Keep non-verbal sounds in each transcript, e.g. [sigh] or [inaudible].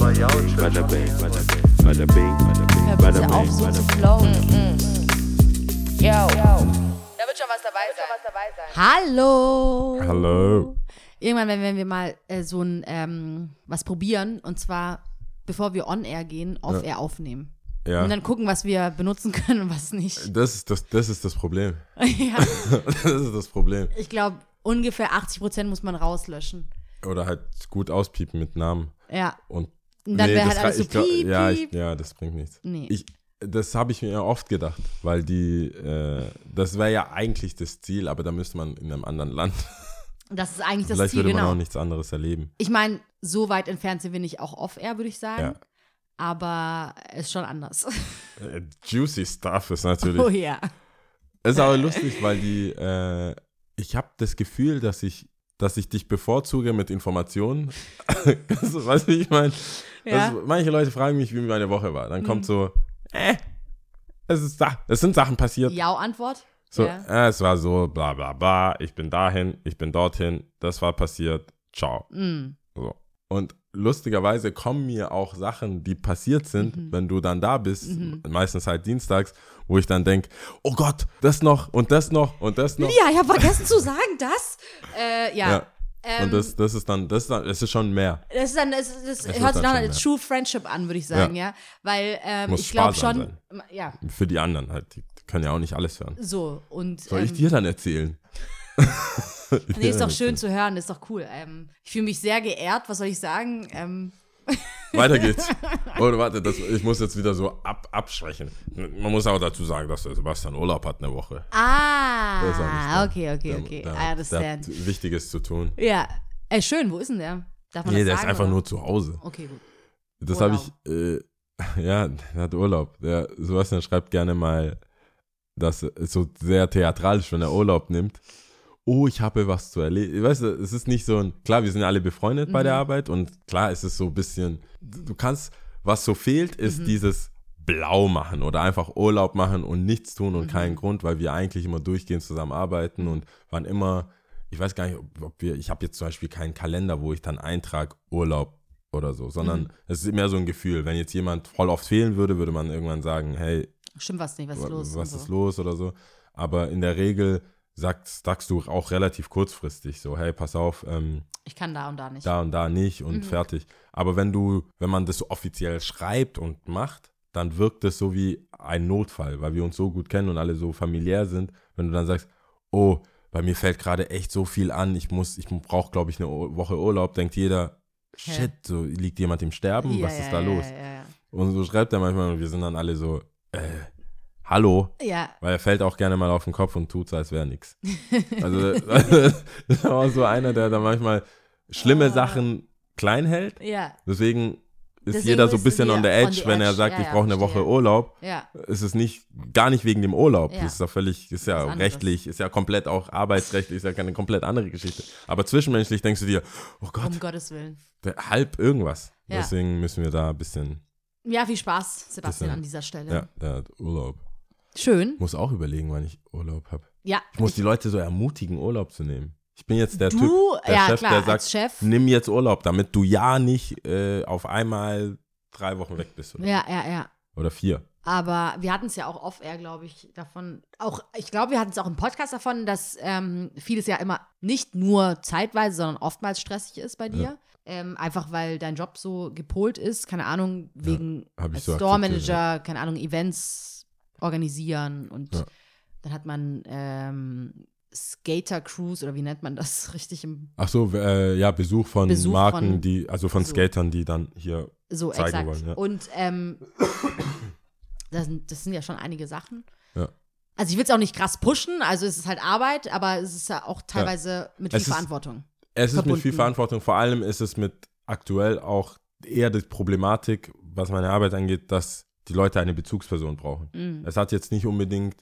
Bada bing, bada bing, bada bing, auf, so zu flowen. Yo. Da wird schon was dabei sein. Hallo. Hallo. Irgendwann werden wenn wir mal äh, so ein ähm, was probieren und zwar bevor wir on air gehen, off air aufnehmen. Ja. Und dann gucken, was wir benutzen können und was nicht. Das ist das, das ist das Problem. [laughs] ja, [laughs] Das ist das Problem. ich glaube, ungefähr 80 Prozent muss man rauslöschen. Oder halt gut auspiepen mit Namen. Ja. Und Und dann wäre das halt alles so ich glaub- piep, ja, ich, piep. ja, das bringt nichts. Nee. Ich, das habe ich mir oft gedacht, weil die, äh, das wäre ja eigentlich das Ziel, aber da müsste man in einem anderen Land. [laughs] Das ist eigentlich das Vielleicht Ziel, würde man genau. auch nichts anderes erleben. Ich meine, so weit entfernt sind wir nicht auch off-air, würde ich sagen. Ja. Aber ist schon anders. [laughs] Äh, Juicy Stuff ist natürlich. Oh ja. Ist aber lustig, weil die, äh, ich habe das Gefühl, dass ich, dass ich dich bevorzuge mit Informationen. Weißt du, wie ich meine? Ja. Das- Manche Leute fragen mich, wie meine Woche war. Dann kommt so, äh, es ist da, es sind Sachen passiert. Ja-Antwort? So, Ja. äh, es war so, bla bla bla, ich bin dahin, ich bin dorthin, das war passiert, ciao. Mm. So. Und lustigerweise kommen mir auch Sachen, die passiert sind, Mhm. wenn du dann da bist, meistens halt dienstags, wo ich dann denke, oh Gott, das noch und das noch und das noch. Ja, ich habe vergessen zu sagen, das. Äh, ja. Ja. Ähm, und das, das ist dann, das ist dann, es ist schon mehr. das ist dann, das, das hört sich dann nach einer True Friendship an, würde ich sagen, ja. Weil ähm, ich glaube schon, ja, Für die anderen halt, die können ja auch nicht alles hören. so. Und Soll ich ähm, dir dann erzählen? [laughs] nee, ist doch schön zu hören, ist doch cool. Ähm, ich fühle mich sehr geehrt, was soll ich sagen? Weiter geht's. Oder warte, das, ich muss jetzt wieder so ab, abschwächen. Man muss auch dazu sagen, dass der Sebastian Urlaub hat eine Woche. ah, Der ist da. okay, okay, Der- okay. Der, I der understand. hat Wichtiges zu tun. Ja, äh, schön, wo ist denn der? Darf man Nee, das der ist sagen, einfach oder? nur zu Hause. Okay, gut. Das habe ich, äh, [laughs] ja, der hat Urlaub. Der Sebastian schreibt gerne mal, das ist so sehr theatralisch, wenn er Urlaub nimmt. Oh, ich habe was zu erleben. Weißt du, es ist nicht so ein, klar, wir sind alle befreundet bei der Mhm. Arbeit und klar, es ist so ein bisschen, du kannst, was so fehlt, ist Mhm. dieses Blau machen oder einfach Urlaub machen und nichts tun und Mhm. keinen Grund, weil wir eigentlich immer durchgehend zusammen arbeiten und waren immer, ich weiß gar nicht, ob- wir, ich habe jetzt zum Beispiel keinen Kalender, wo ich dann eintrag Urlaub oder so, sondern Mhm. es ist mehr so ein Gefühl. Wenn jetzt jemand voll oft fehlen würde, würde man irgendwann sagen, hey, Stimmt was nicht, was ist los? was und ist so. los oder so. Aber in der Regel sagst, sagst du auch relativ kurzfristig so, hey, pass auf, ähm, Ich kann da und da nicht. da und da nicht und Mhm. fertig. Aber wenn du, wenn man das so offiziell schreibt und macht, dann wirkt es so wie ein Notfall, weil wir uns so gut kennen und alle so familiär sind. Wenn du dann sagst, oh, bei mir fällt gerade echt so viel an, ich muss, ich brauche, glaube ich, eine Woche Urlaub, denkt jeder, shit, so liegt jemand im Sterben, Ja, was ja, ist da ja, los? Ja, ja, Und so schreibt er manchmal und wir sind dann alle so, äh, hallo, ja. weil er fällt auch gerne mal auf den Kopf und tut so, als wäre nichts. [laughs] Also [laughs] das war auch so einer, der da manchmal schlimme Ah. Sachen klein hält. ja. Deswegen ist Deswegen jeder so ein ist bisschen on the on edge, the wenn er edge. sagt, Ja, ich brauche eine verstehe. Woche Urlaub. Ja, Es ist nicht gar nicht wegen dem Urlaub. Ja. Das ist ja völlig, ist ja rechtlich, ist ja komplett auch arbeitsrechtlich, ist ja keine komplett andere Geschichte. Aber zwischenmenschlich denkst du dir, oh Gott, um Gottes Willen. halb irgendwas. Ja. Deswegen müssen wir da ein bisschen, Ja, viel Spaß, Sebastian, Bisschen- an dieser Stelle. ja, der hat Urlaub. Schön. Muss auch überlegen, wann ich Urlaub habe. Ja. Ich muss die Leute so ermutigen, Urlaub zu nehmen. Ich bin jetzt der Du, Typ, der ja, Chef, klar, der sagt, Chef. nimm jetzt Urlaub, damit du ja nicht äh, auf einmal drei Wochen weg bist. Oder, Ja, ja, ja. oder vier. Aber wir hatten es ja auch off-air, glaube ich, davon. Auch, ich glaube, wir hatten es auch im Podcast davon, dass ähm, vieles ja immer nicht nur zeitweise, sondern oftmals stressig ist bei dir. Ähm, einfach weil dein Job so gepolt ist, keine Ahnung, wegen ich so Store Manager, keine Ahnung, Events organisieren und Ja. dann hat man ähm, Skater Cruise oder wie nennt man das [laughs] richtig im Ach so, äh, ja, Besuch von Besuch Marken, von- die, also von so. Skatern, die dann hier So, zeigen exakt. wollen, ja. Und ähm, [coughs] das, sind, das sind ja schon einige Sachen. Ja. Also ich will es auch nicht krass pushen, also es ist halt Arbeit, aber es ist ja auch teilweise mit viel Es ist- Verantwortung. Es ist mit viel verbunden. Verantwortung. Vor allem ist es mit aktuell auch eher die Problematik, was meine Arbeit angeht, dass die Leute eine Bezugsperson brauchen. Mhm. Es hat jetzt nicht unbedingt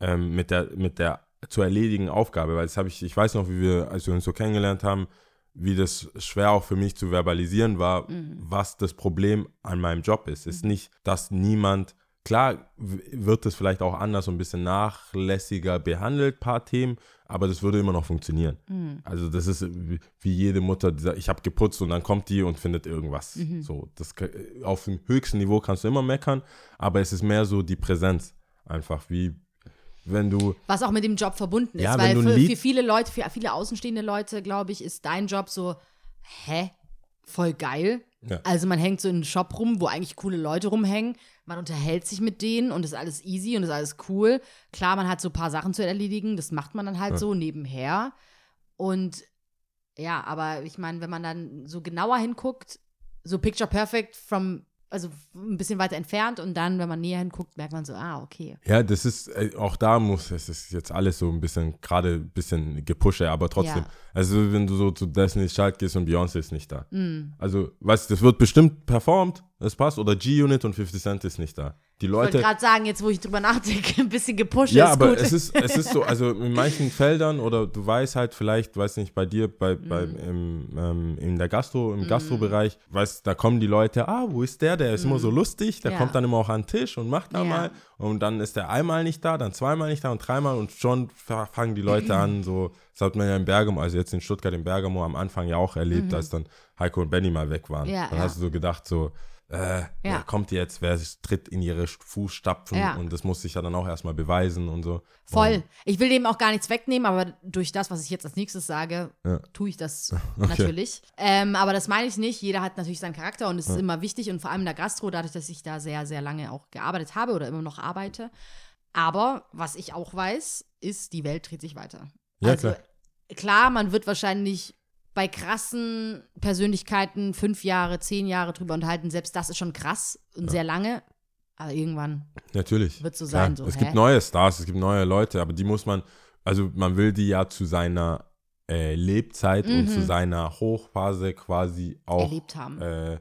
ähm, mit der mit der zu erledigen Aufgabe, weil das habe ich, ich weiß noch, wie wir, als wir uns so kennengelernt haben, wie das schwer auch für mich zu verbalisieren war, Mhm. was das Problem an meinem Job ist. Es ist nicht, dass niemand klar wird es vielleicht auch anders und ein bisschen nachlässiger behandelt, paar Themen, aber das würde immer noch funktionieren. Mhm. Also das ist wie jede Mutter, die sagt, ich habe geputzt und dann kommt die und findet irgendwas. Mhm. So, das auf dem höchsten Niveau kannst du immer meckern, aber es ist mehr so die Präsenz einfach, wie wenn du Was auch mit dem Job verbunden ist. Ja, weil für, für viele Leute, für viele außenstehende Leute, glaube ich, ist dein Job so, hä? Voll geil. Ja. Also man hängt so in einem Shop rum, wo eigentlich coole Leute rumhängen. Man unterhält sich mit denen und ist alles easy und ist alles cool. Klar, man hat so ein paar Sachen zu erledigen, das macht man dann halt Ja. so nebenher. Und ja, aber ich meine, wenn man dann so genauer hinguckt, so Picture Perfect from, also ein bisschen weiter entfernt und dann, wenn man näher hinguckt, merkt man so, ah, okay. Ja, das ist, äh, auch da muss, es ist jetzt alles so ein bisschen, gerade ein bisschen gepushe, aber trotzdem. Ja. Also, wenn du so zu Destiny's Child gehst und Beyoncé ist nicht da. Mm. Also, weißt du, das wird bestimmt performt, das passt, oder G-Unit und 50 Cent ist nicht da. Die Ich wollte Leute. gerade sagen, jetzt wo ich drüber nachdenke, [laughs] ein bisschen gepusht Ja, ist aber gut. es ist, es ist so, also in manchen Feldern oder du weißt halt vielleicht, weiß nicht, bei dir, bei, bei, Mhm. im, ähm, in der Gastro, im Gastrobereich, weißt da kommen die Leute, ah, wo ist der? Der ist immer so lustig, der Mhm. Ja. kommt dann immer auch an den Tisch und macht da Ja. mal. Und dann ist der einmal nicht da, dann zweimal nicht da und dreimal und schon fa- fangen die Leute an, so, das hat man ja in Bergamo, also jetzt in Stuttgart, in Bergamo am Anfang ja auch erlebt, als dann Heiko und Benny mal weg waren. Mhm. Ja, dann ja. hast du so gedacht, so, äh, wer kommt jetzt, wer tritt in ihre Fußstapfen Ja. und das muss sich ja dann auch erstmal beweisen und so. Voll. Ich will dem auch gar nichts wegnehmen, aber durch das, was ich jetzt als nächstes sage, Ja. tue ich das [laughs] natürlich. Ähm, aber das meine ich nicht. Jeder hat natürlich seinen Charakter und es ist immer wichtig und vor allem in der Gastro, dadurch, dass ich da sehr, sehr lange auch gearbeitet habe oder immer noch arbeite. Aber was ich auch weiß, ist, die Welt dreht sich weiter. Ja, also, klar. klar, man wird wahrscheinlich bei krassen Persönlichkeiten fünf Jahre, zehn Jahre drüber unterhalten. Selbst das ist schon krass und sehr lange. Aber irgendwann Natürlich. Wird so sein, so, es hä? gibt neue Stars, es gibt neue Leute, aber die muss man, also man will die ja zu seiner äh, Lebzeit und Mhm. zu seiner Hochphase quasi auch erlebt haben. äh,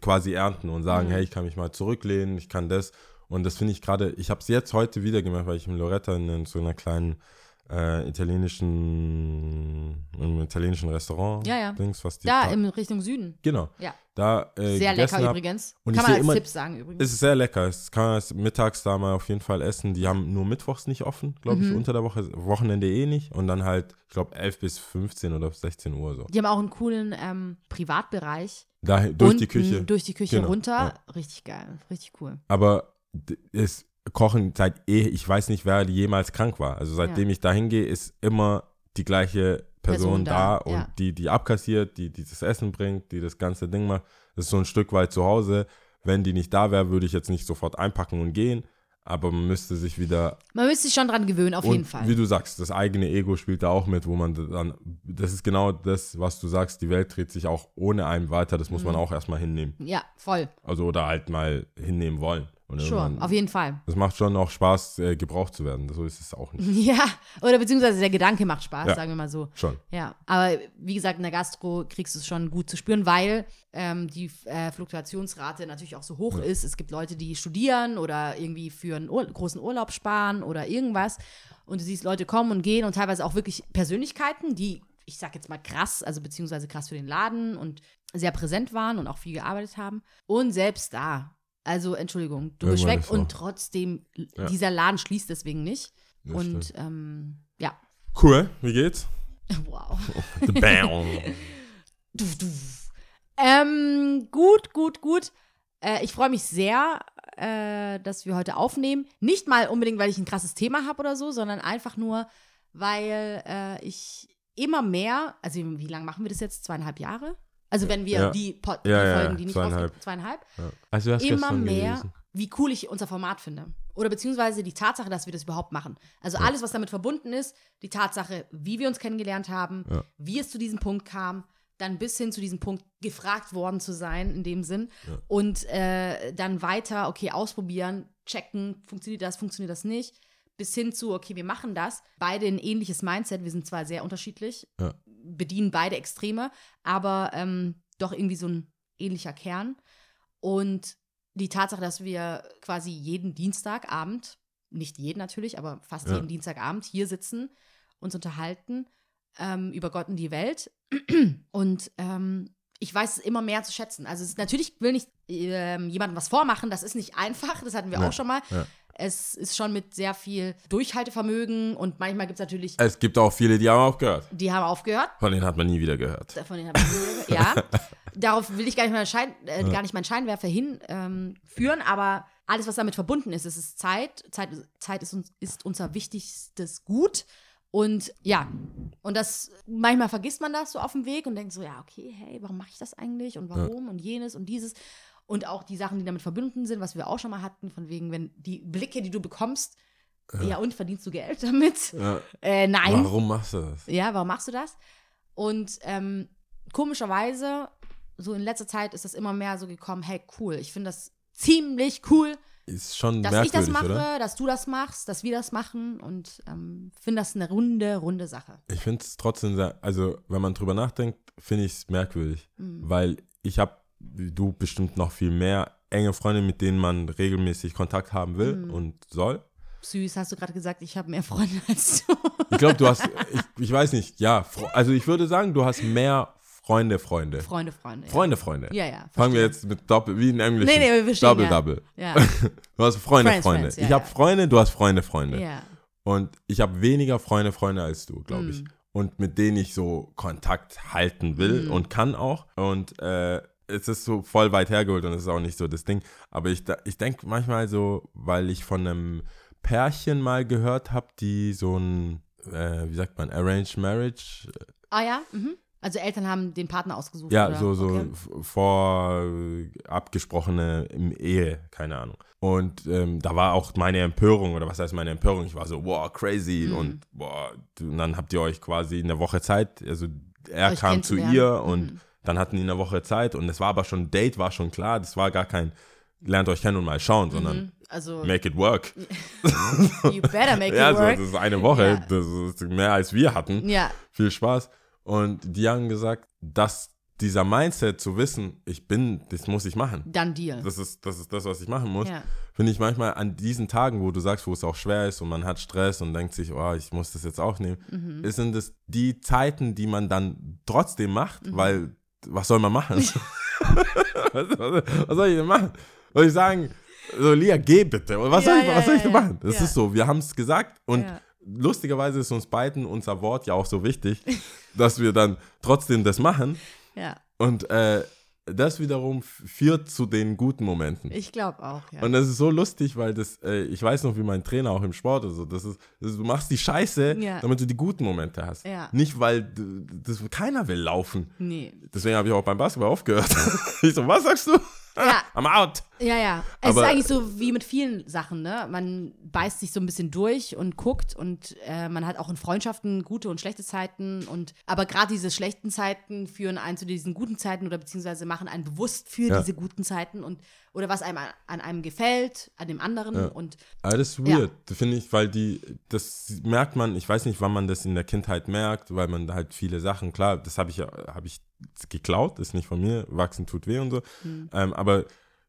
quasi ernten und sagen, Mhm. hey, ich kann mich mal zurücklehnen, ich kann das. Und das finde ich gerade, ich habe es jetzt heute wieder gemacht, weil ich in Loretta in, in so einer kleinen äh, italienischen, im italienischen Restaurant, Ja, ja. Dings, was die da Pa- in Richtung Süden. genau, Ja. da äh, Sehr lecker hab. übrigens. Und Kann ich man als immer- Tipp sagen übrigens. Es ist sehr lecker. Es kann man mittags da mal auf jeden Fall essen. Die haben nur mittwochs nicht offen, glaube ich, Mhm. unter der Woche, Wochenende eh nicht. Und dann halt, ich glaube, 11 bis 15 oder 16 Uhr so. Die haben auch einen coolen ähm, Privatbereich. Da, durch die Unten Küche. Durch die Küche Genau, runter. Richtig geil. Richtig cool. Aber es kochen seit eh, ich weiß nicht, wer jemals krank war. Also seitdem ich da hingehe, ist immer die gleiche Person, Person da, da, und ja. die, die abkassiert, die, die das Essen bringt, die das ganze Ding macht. Das ist so ein Stück weit zu Hause. Wenn die nicht da wäre, würde ich jetzt nicht sofort einpacken und gehen. Aber man müsste sich wieder Man müsste sich schon dran gewöhnen, auf jeden Fall. wie du sagst, das eigene Ego spielt da auch mit, wo man dann, das ist genau das, was du sagst, die Welt dreht sich auch ohne einen weiter, das muss Mhm. man auch erstmal hinnehmen. ja, voll. Also oder halt mal hinnehmen wollen. Irgendwann- auf jeden Fall. Das macht schon auch Spaß, äh, gebraucht zu werden. So ist es auch nicht. [laughs] Ja, oder beziehungsweise der Gedanke macht Spaß, Ja. sagen wir mal so. Schon. Ja, aber wie gesagt, in der Gastro kriegst du es schon gut zu spüren, weil ähm, die äh, Fluktuationsrate natürlich auch so hoch ist. Es gibt Leute, die studieren oder irgendwie für einen Ur großen Urlaub sparen oder irgendwas. Und du siehst Leute kommen und gehen und teilweise auch wirklich Persönlichkeiten, die, ich sag jetzt mal krass, also beziehungsweise krass für den Laden und sehr präsent waren und auch viel gearbeitet haben. Und selbst da, also Entschuldigung, du bist weg und trotzdem, Ja. dieser Laden schließt deswegen nicht. Das und ähm, ja, Cool, wie geht's? [laughs] wow. Bam. Duf, duf. Ähm, gut, gut, gut. Äh, ich freue mich sehr, äh, dass wir heute aufnehmen. Nicht mal unbedingt, weil ich ein krasses Thema habe oder so, sondern einfach nur, weil äh, ich immer mehr, also wie, wie lange machen wir das jetzt? Zweieinhalb Jahre? Also wenn wir Ja. die, Pod, die ja, Folgen, die nicht zweieinhalb. zweieinhalb. Also du hast immer mehr, gelesen. wie cool ich unser Format finde. Oder beziehungsweise die Tatsache, dass wir das überhaupt machen. Also alles, was damit verbunden ist, die Tatsache, wie wir uns kennengelernt haben, wie es zu diesem Punkt kam, dann bis hin zu diesem Punkt gefragt worden zu sein, in dem Sinn. Und äh, dann weiter, okay, ausprobieren, checken, funktioniert das, funktioniert das nicht. Bis hin zu, okay, wir machen das. Beide ein ähnliches Mindset. Wir sind zwar sehr unterschiedlich, Ja. bedienen beide Extreme, aber ähm, doch irgendwie so ein ähnlicher Kern. Und die Tatsache, dass wir quasi jeden Dienstagabend, nicht jeden natürlich, aber fast Ja. jeden Dienstagabend hier sitzen, uns unterhalten ähm, über Gott und die Welt. Und ähm, ich weiß es immer mehr zu schätzen. Also es ist, natürlich will nicht ähm, jemandem was vormachen, das ist nicht einfach, das hatten wir Ja, auch schon mal. ja. Es ist schon mit sehr viel Durchhaltevermögen und manchmal gibt es natürlich, Es gibt auch viele, die haben aufgehört. die haben aufgehört. Von denen hat man nie wieder gehört. Von denen habe ich nie gehört. Ja, [laughs] darauf will ich gar nicht, mal Schein, äh, gar nicht meinen Scheinwerfer hinführen, ähm, aber alles, was damit verbunden ist, es ist Zeit. Zeit, Zeit ist, uns, ist unser wichtigstes Gut. Und ja, und das, manchmal vergisst man das so auf dem Weg und denkt so, ja, okay, hey, warum mache ich das eigentlich und warum und jenes und dieses. Und auch die Sachen, die damit verbunden sind, was wir auch schon mal hatten, von wegen, wenn die Blicke, die du bekommst, ja, und verdienst du Geld [laughs] damit? Ja. Äh, nein. Warum machst du das? Ja, warum machst du das? Und ähm, komischerweise, so in letzter Zeit ist das immer mehr so gekommen, hey, cool, ich finde das ziemlich cool, Ist schon dass ich das mache, oder? dass du das machst, dass wir das machen und ähm, finde das eine runde, runde Sache. Ich finde es trotzdem sehr, also wenn man drüber nachdenkt, finde ich es merkwürdig. Mhm. Weil ich habe, wie du bestimmt noch viel mehr enge Freunde, mit denen man regelmäßig Kontakt haben will Mhm. und soll. Süß, hast du gerade gesagt, ich habe mehr Freunde [laughs] als du. Ich glaube, du hast, ich, ich weiß nicht, ja, also ich würde sagen, du hast mehr Freunde, Freunde. Freunde, Freunde. Freunde, Freunde. Ja, ja. Fangen wir verstehe. jetzt mit Doppel, wie in Englisch. Nee, nee, wir verstehen, Double, ja. Double. Ja, [laughs] Du hast Freunde, Friends, Freunde. Friends, ja, ich habe. Freunde, du hast Freunde, Freunde. ja. Und ich habe weniger Freunde, Freunde als du, glaube ich. Mhm. Und mit denen ich so Kontakt halten will Mhm. und kann auch. Und äh, es ist so voll weit hergeholt und es ist auch nicht so das Ding. Aber ich, ich denke manchmal so, weil ich von einem Pärchen mal gehört habe, die so ein, äh, wie sagt man, Arranged Marriage, Ah ja, mhm. Also Eltern haben den Partner ausgesucht. ja, oder? so, so Okay. vor äh, abgesprochene Ehe, keine Ahnung. Und ähm, da war auch meine Empörung, oder was heißt meine Empörung? Ich war so, wow, crazy. Mhm. Und, boah, und dann habt ihr euch quasi in der Woche Zeit, also er Euch kam zu ihr und Mhm. Dann hatten die eine Woche Zeit und es war aber schon, Date war schon klar, das war gar kein, lernt euch kennen und mal schauen, sondern Mhm. Also, make it work. [laughs] you better make [laughs] ja, it so, work. das ist eine Woche, Ja. das ist mehr als wir hatten ja, viel Spaß. Und die haben gesagt, dass dieser Mindset zu wissen, ich bin, das muss ich machen. dann Deal. Das ist, das ist das, was ich machen muss. Ja. Finde ich manchmal an diesen Tagen, wo du sagst, wo es auch schwer ist und man hat Stress und denkt sich, oh, ich muss das jetzt aufnehmen, Mhm. ist sind es die Zeiten, die man dann trotzdem macht, Mhm. weil was soll man machen? [laughs] was, was, was soll ich denn machen? Soll ich sagen, so Lia, geh bitte. Was Ja, soll ich, was soll ich denn machen? Das ist so, wir haben es gesagt und lustigerweise ist uns beiden unser Wort ja auch so wichtig, [laughs] dass wir dann trotzdem das machen. ja, Und äh, das wiederum führt zu den guten Momenten. ich glaube auch, ja. Und das ist so lustig, weil das, äh, ich weiß noch, wie mein Trainer auch im Sport ist. So, das ist, das ist du machst die Scheiße, Ja. damit du die guten Momente hast. Ja. Nicht, weil das, keiner will laufen. nee. Deswegen habe ich auch beim Basketball aufgehört. [laughs] ich so, was sagst du? Ja. [laughs] I'm out. Ja, ja. Es Aber- ist eigentlich so wie mit vielen Sachen, ne? Man beißt sich so ein bisschen durch und guckt und äh, man hat auch in Freundschaften gute und schlechte Zeiten und aber gerade diese schlechten Zeiten führen einen zu diesen guten Zeiten oder beziehungsweise machen einen bewusst für Ja. diese guten Zeiten und oder was einem an, einem gefällt, an dem anderen Ja. und Ja. weird, das finde ich, weil die, das merkt man, ich weiß nicht, wann man das in der Kindheit merkt, weil man halt viele Sachen, klar, das habe ich ja, habe ich geklaut, ist nicht von mir, wachsen tut weh und so, Hm. ähm, aber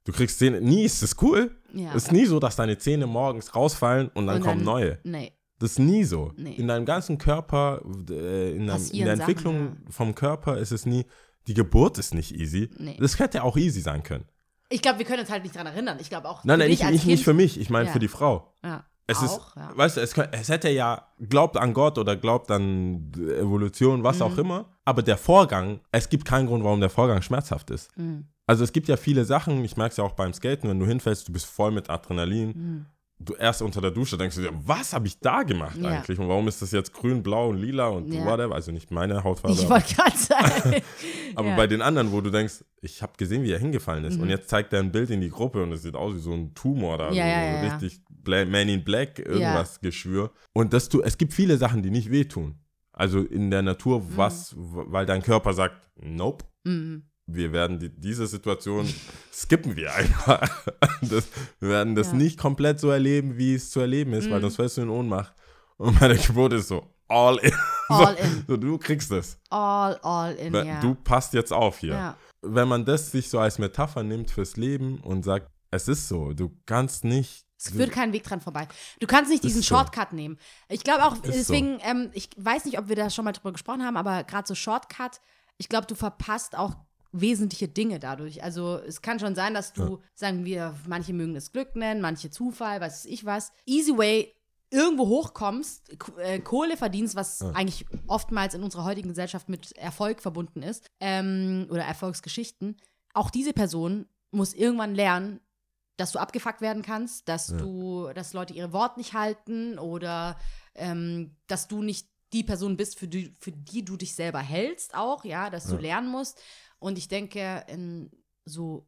du kriegst Zähne, nie ist es cool, ja. es ist nie so, dass deine Zähne morgens rausfallen und dann Und kommen dann- neue. Nee. Das ist nie so. Nee. In deinem ganzen Körper, äh, in, deinem, in der Sachen, Entwicklung vom Körper ist es nie, die Geburt ist nicht easy. Nee. Das hätte auch easy sein können. Ich glaube, wir können uns halt nicht dran erinnern. Ich glaube auch. Nein, nein, dich nicht, als nicht, Kind- für mich, ich meine Ja. für die Frau. Ja. Es auch, ist, ja. weißt du, es, es hätte ja, glaubt an Gott oder glaubt an Evolution, was Mhm. auch immer, aber der Vorgang, es gibt keinen Grund, warum der Vorgang schmerzhaft ist. Mhm. Also es gibt ja viele Sachen, ich merke es ja auch beim Skaten, wenn du hinfällst, du bist voll mit Adrenalin. Mhm. Du erst unter der Dusche denkst du dir, was habe ich da gemacht Ja. eigentlich? Und warum ist das jetzt grün, blau und lila und Ja. whatever? Also nicht meine Hautfarbe. Ich aber- wollte gerade sagen. [laughs] aber ja. bei den anderen, wo du denkst, ich habe gesehen, wie er hingefallen ist. Mhm. Und jetzt zeigt er ein Bild in die Gruppe und es sieht aus wie so ein Tumor da. Ja, so, richtig Man in Black, irgendwas Geschwür. Und das tu, es gibt viele Sachen, die nicht wehtun. Also in der Natur, was, w- weil dein Körper sagt, nope, Mhm. Wir werden die, diese Situation skippen wir einfach. [laughs] Das, wir werden das Ja. nicht komplett so erleben, wie es zu erleben ist, weil Mhm. sonst fällst du in Ohnmacht. Und bei der Geburt ist so, all in. [laughs] All so, in. So, du kriegst es. All, all in, Weil ja. Du passt jetzt auf hier. ja. Wenn man das sich so als Metapher nimmt fürs Leben und sagt, es ist so, du kannst nicht. Es führt keinen Weg dran vorbei. Du kannst nicht diesen so. Shortcut nehmen. Ich glaube auch, Ist deswegen, ähm, ich weiß nicht, ob wir da schon mal drüber gesprochen haben, aber gerade so Shortcut, ich glaube, du verpasst auch wesentliche Dinge dadurch. Also es kann schon sein, dass du, sagen wir, manche mögen es Glück nennen, manche Zufall, was weiß ich was. Easy way irgendwo hochkommst, äh, Kohle verdienst, was eigentlich oftmals in unserer heutigen Gesellschaft mit Erfolg verbunden ist ähm, oder Erfolgsgeschichten. Auch diese Person muss irgendwann lernen, dass du abgefuckt werden kannst, dass du, dass Leute ihre Wort nicht halten oder ähm, dass du nicht die Person bist, für die, für die du dich selber hältst, auch, ja, dass du lernen musst. Und ich denke, in so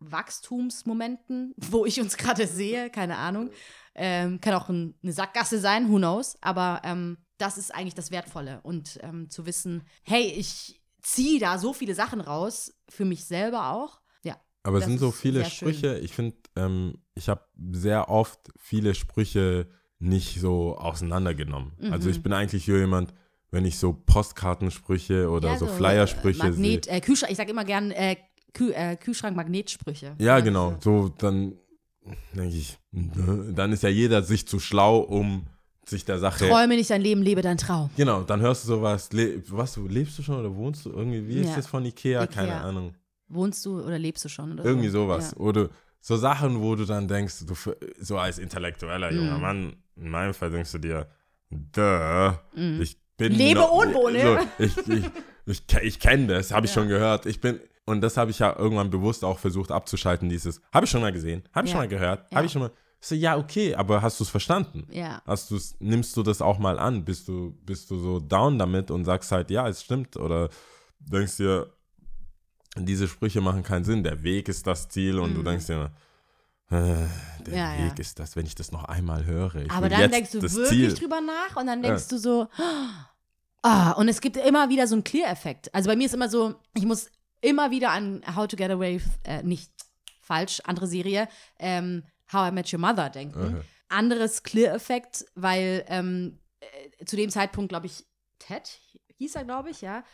Wachstumsmomenten, [laughs] wo ich uns gerade sehe, keine Ahnung, ähm, kann auch ein, eine Sackgasse sein, who knows, aber ähm, das ist eigentlich das Wertvolle. Und ähm, zu wissen, hey, ich ziehe da so viele Sachen raus, für mich selber auch. Ja. Aber es sind so viele sehr schön. Sprüche. Ich finde, ähm, ich habe sehr oft viele Sprüche nicht so auseinandergenommen. Also Mhm. ich bin eigentlich jemand, wenn ich so Postkartensprüche oder Ja, so äh, Flyersprüche. Magnet, äh, Kühlschrank, ich sag immer gern äh, Kühl, äh, Kühlschrank-Magnetsprüche. Ja, genau. So, dann denke ich, ne, dann ist ja jeder sich zu schlau, um sich der Sache. Träume nicht dein Leben, lebe dein Traum. Genau, dann hörst du sowas. Le was, lebst du schon oder wohnst du irgendwie? Wie ist Ja. das von Ikea? Keine Ikea. Ahnung. Wohnst du oder lebst du schon? Oder Irgendwie so? sowas. Ja. Oder so Sachen, wo du dann denkst, du, f- so als intellektueller junger Mhm. Mann, in meinem Fall denkst du dir, duh, ich bin. Mhm. Lebe noch- ohne, ne? So, ich ich, ich, ich kenne das, habe ich schon gehört. Ich bin. Und das habe ich ja irgendwann bewusst auch versucht abzuschalten, dieses, habe ich schon mal gesehen, habe ich Ja. schon mal gehört, Ja. habe ich schon mal. So, ja, okay, aber hast du es verstanden? Ja. Hast du's, nimmst du das auch mal an? Bist du, bist du so down damit und sagst halt, ja, es stimmt? Oder denkst dir, diese Sprüche machen keinen Sinn, der Weg ist das Ziel und du denkst dir, äh, der Mhm. Ja, Weg ja. ist das, wenn ich das noch einmal höre. Ich Aber dann denkst du wirklich Ziel. drüber nach und dann denkst du so, ah, und es gibt immer wieder so einen Clear-Effekt. Also bei mir ist immer so, ich muss immer wieder an How to Get Away, äh, nicht falsch, andere Serie, ähm, How I Met Your Mother denken. Mhm. Anderes Clear-Effekt, weil ähm, äh, zu dem Zeitpunkt, glaube ich, Ted hieß er, glaube ich, ja.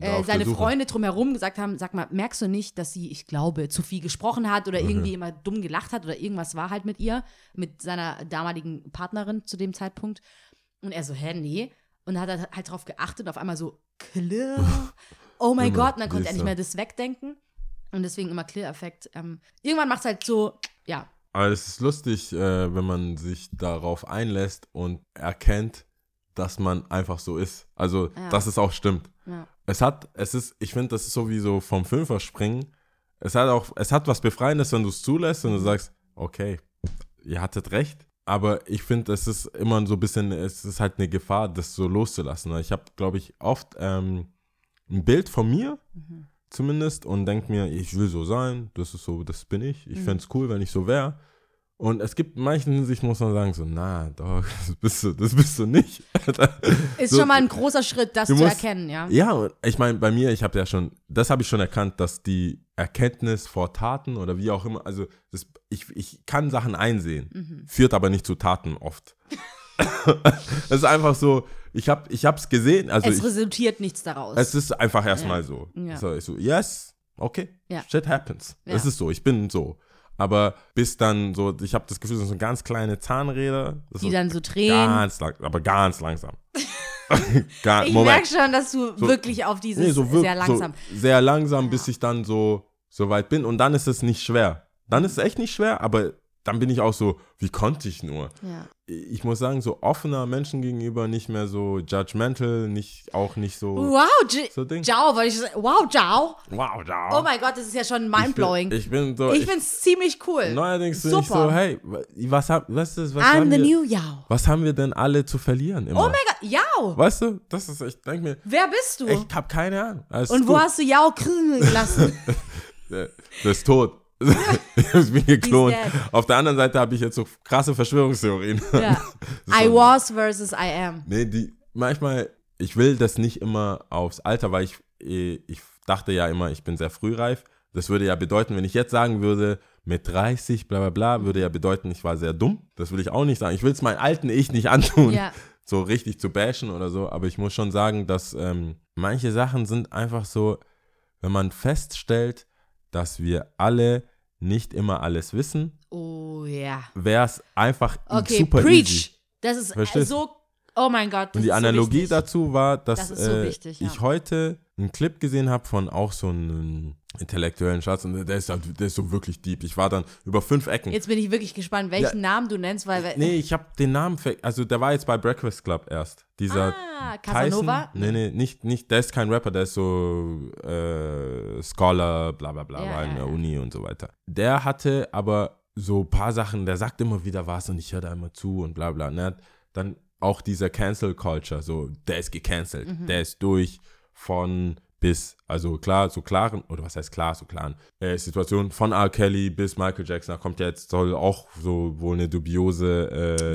Äh, seine Suche. Freunde drumherum gesagt haben, sag mal, merkst du nicht, dass sie, ich glaube, zu viel gesprochen hat oder irgendwie immer dumm gelacht hat oder irgendwas war halt mit ihr, mit seiner damaligen Partnerin zu dem Zeitpunkt. Und er so, hä, nee. Und dann hat er halt drauf geachtet, auf einmal so, clear. [laughs] Oh mein Gott, und dann konnte er nicht mehr das wegdenken. Und deswegen immer Clear-Effekt. Ähm, irgendwann macht es halt so, ja, Aber es ist lustig, äh, wenn man sich darauf einlässt und erkennt, dass man einfach so ist. Also, Ja. dass es auch stimmt. Ja. Es hat, es ist, ich finde, das ist sowieso vom Fünfer springen. Es hat auch, es hat was Befreiendes, wenn du es zulässt und du sagst, okay, ihr hattet recht. Aber ich finde, es ist immer so ein bisschen, es ist halt eine Gefahr, das so loszulassen. Ich habe, glaube ich, oft ähm, ein Bild von mir zumindest und denke mir, ich will so sein, das ist so, das bin ich. Ich fände es cool, wenn ich so wäre. Und es gibt in manchen Hinsicht, muss man sagen, so, na, doch, [laughs] das bist du, das bist du nicht. [laughs] Ist So, schon mal ein großer Schritt, das zu musst- erkennen, ja. Ja, ich meine, bei mir, ich habe ja schon, das habe ich schon erkannt, dass die Erkenntnis vor Taten oder wie auch immer, also das, ich, ich kann Sachen einsehen, Mhm. führt aber nicht zu Taten oft. [laughs] Es ist einfach so, ich habe es ich hab's gesehen, also es ich, resultiert nichts daraus. es ist einfach erstmal so. Ja. so. Ich so, yes, okay, Ja. shit happens. Ja. Es ist so, ich bin so. Aber bis dann so, ich habe das Gefühl, das sind so ganz kleine Zahnräder. Die dann so drehen. ganz langsam, aber ganz langsam. [laughs] Gar, Ich merke schon, dass du So- wirklich auf dieses Nee, so wirklich, sehr langsam. So sehr langsam, bis ich dann so, so weit bin. Und dann ist es nicht schwer. Dann ist es echt nicht schwer, aber dann bin ich auch so, wie konnte ich nur? ja. Ich muss sagen, so offener Menschen gegenüber, nicht mehr so judgmental, nicht, auch nicht so. Wow, So Ding. Ciao, wollte ich. Wow, ciao. Wow, da. Oh mein Gott, das ist ja schon mindblowing. Ich bin, ich bin so. Ich finde es ziemlich cool. Neuerdings bin ich Super. so, hey, was, hab, was, ist, was, I'm haben the wir, new Yao. was haben wir denn alle zu verlieren? Immer? Oh mein Gott, Yao. Weißt du, das ist, ich denke mir, Wer bist du? ich habe keine Ahnung. Alles Und wo gut. hast du Yao kriegen gelassen? Der, [laughs] der ist tot. Ich bin geklont. Auf der anderen Seite habe ich jetzt so krasse Verschwörungstheorien. ja. [laughs] I was versus I am. Nee, die, manchmal, ich will das nicht immer aufs Alter, weil ich, eh, ich dachte ja immer, ich bin sehr frühreif. Das würde ja bedeuten, wenn ich jetzt sagen würde, mit 30, bla bla bla, würde ja bedeuten, ich war sehr dumm. Das will ich auch nicht sagen. Ich will es meinem alten Ich nicht [laughs] antun, Ja. so richtig zu bashen oder so. Aber ich muss schon sagen, dass ähm, manche Sachen sind einfach so, wenn man feststellt, dass wir alle nicht immer alles wissen, Oh ja. wäre es einfach Okay, super preach. easy. Das ist äh, Verstehst so. Oh mein Gott. Und die Analogie so dazu war, dass Das so äh, wichtig, ja. ich heute einen Clip gesehen habe von auch so einem intellektuellen Schatz und der ist, halt- der ist so wirklich deep. Ich war dann über fünf Ecken. Jetzt bin ich wirklich gespannt, welchen Namen du nennst, weil. Nee, ich habe den Namen, ver also der war jetzt bei Breakfast Club erst. Dieser Ah, Casanova? Tyson, nee, nee, nicht, nicht, der ist kein Rapper, der ist so äh, Scholar, bla bla bla, Ja, war in ja, der ja. Uni und so weiter. Der hatte aber so ein paar Sachen, der sagt immer wieder was und ich höre da immer zu und bla bla. Und er hat dann auch dieser Cancel Culture, so, der ist gecancelt, Mhm. der ist durch von bis, also klar, so klaren, oder was heißt klar, so klaren äh, Situationen von R. Kelly bis Michael Jackson, da kommt ja jetzt, soll auch so wohl eine dubiose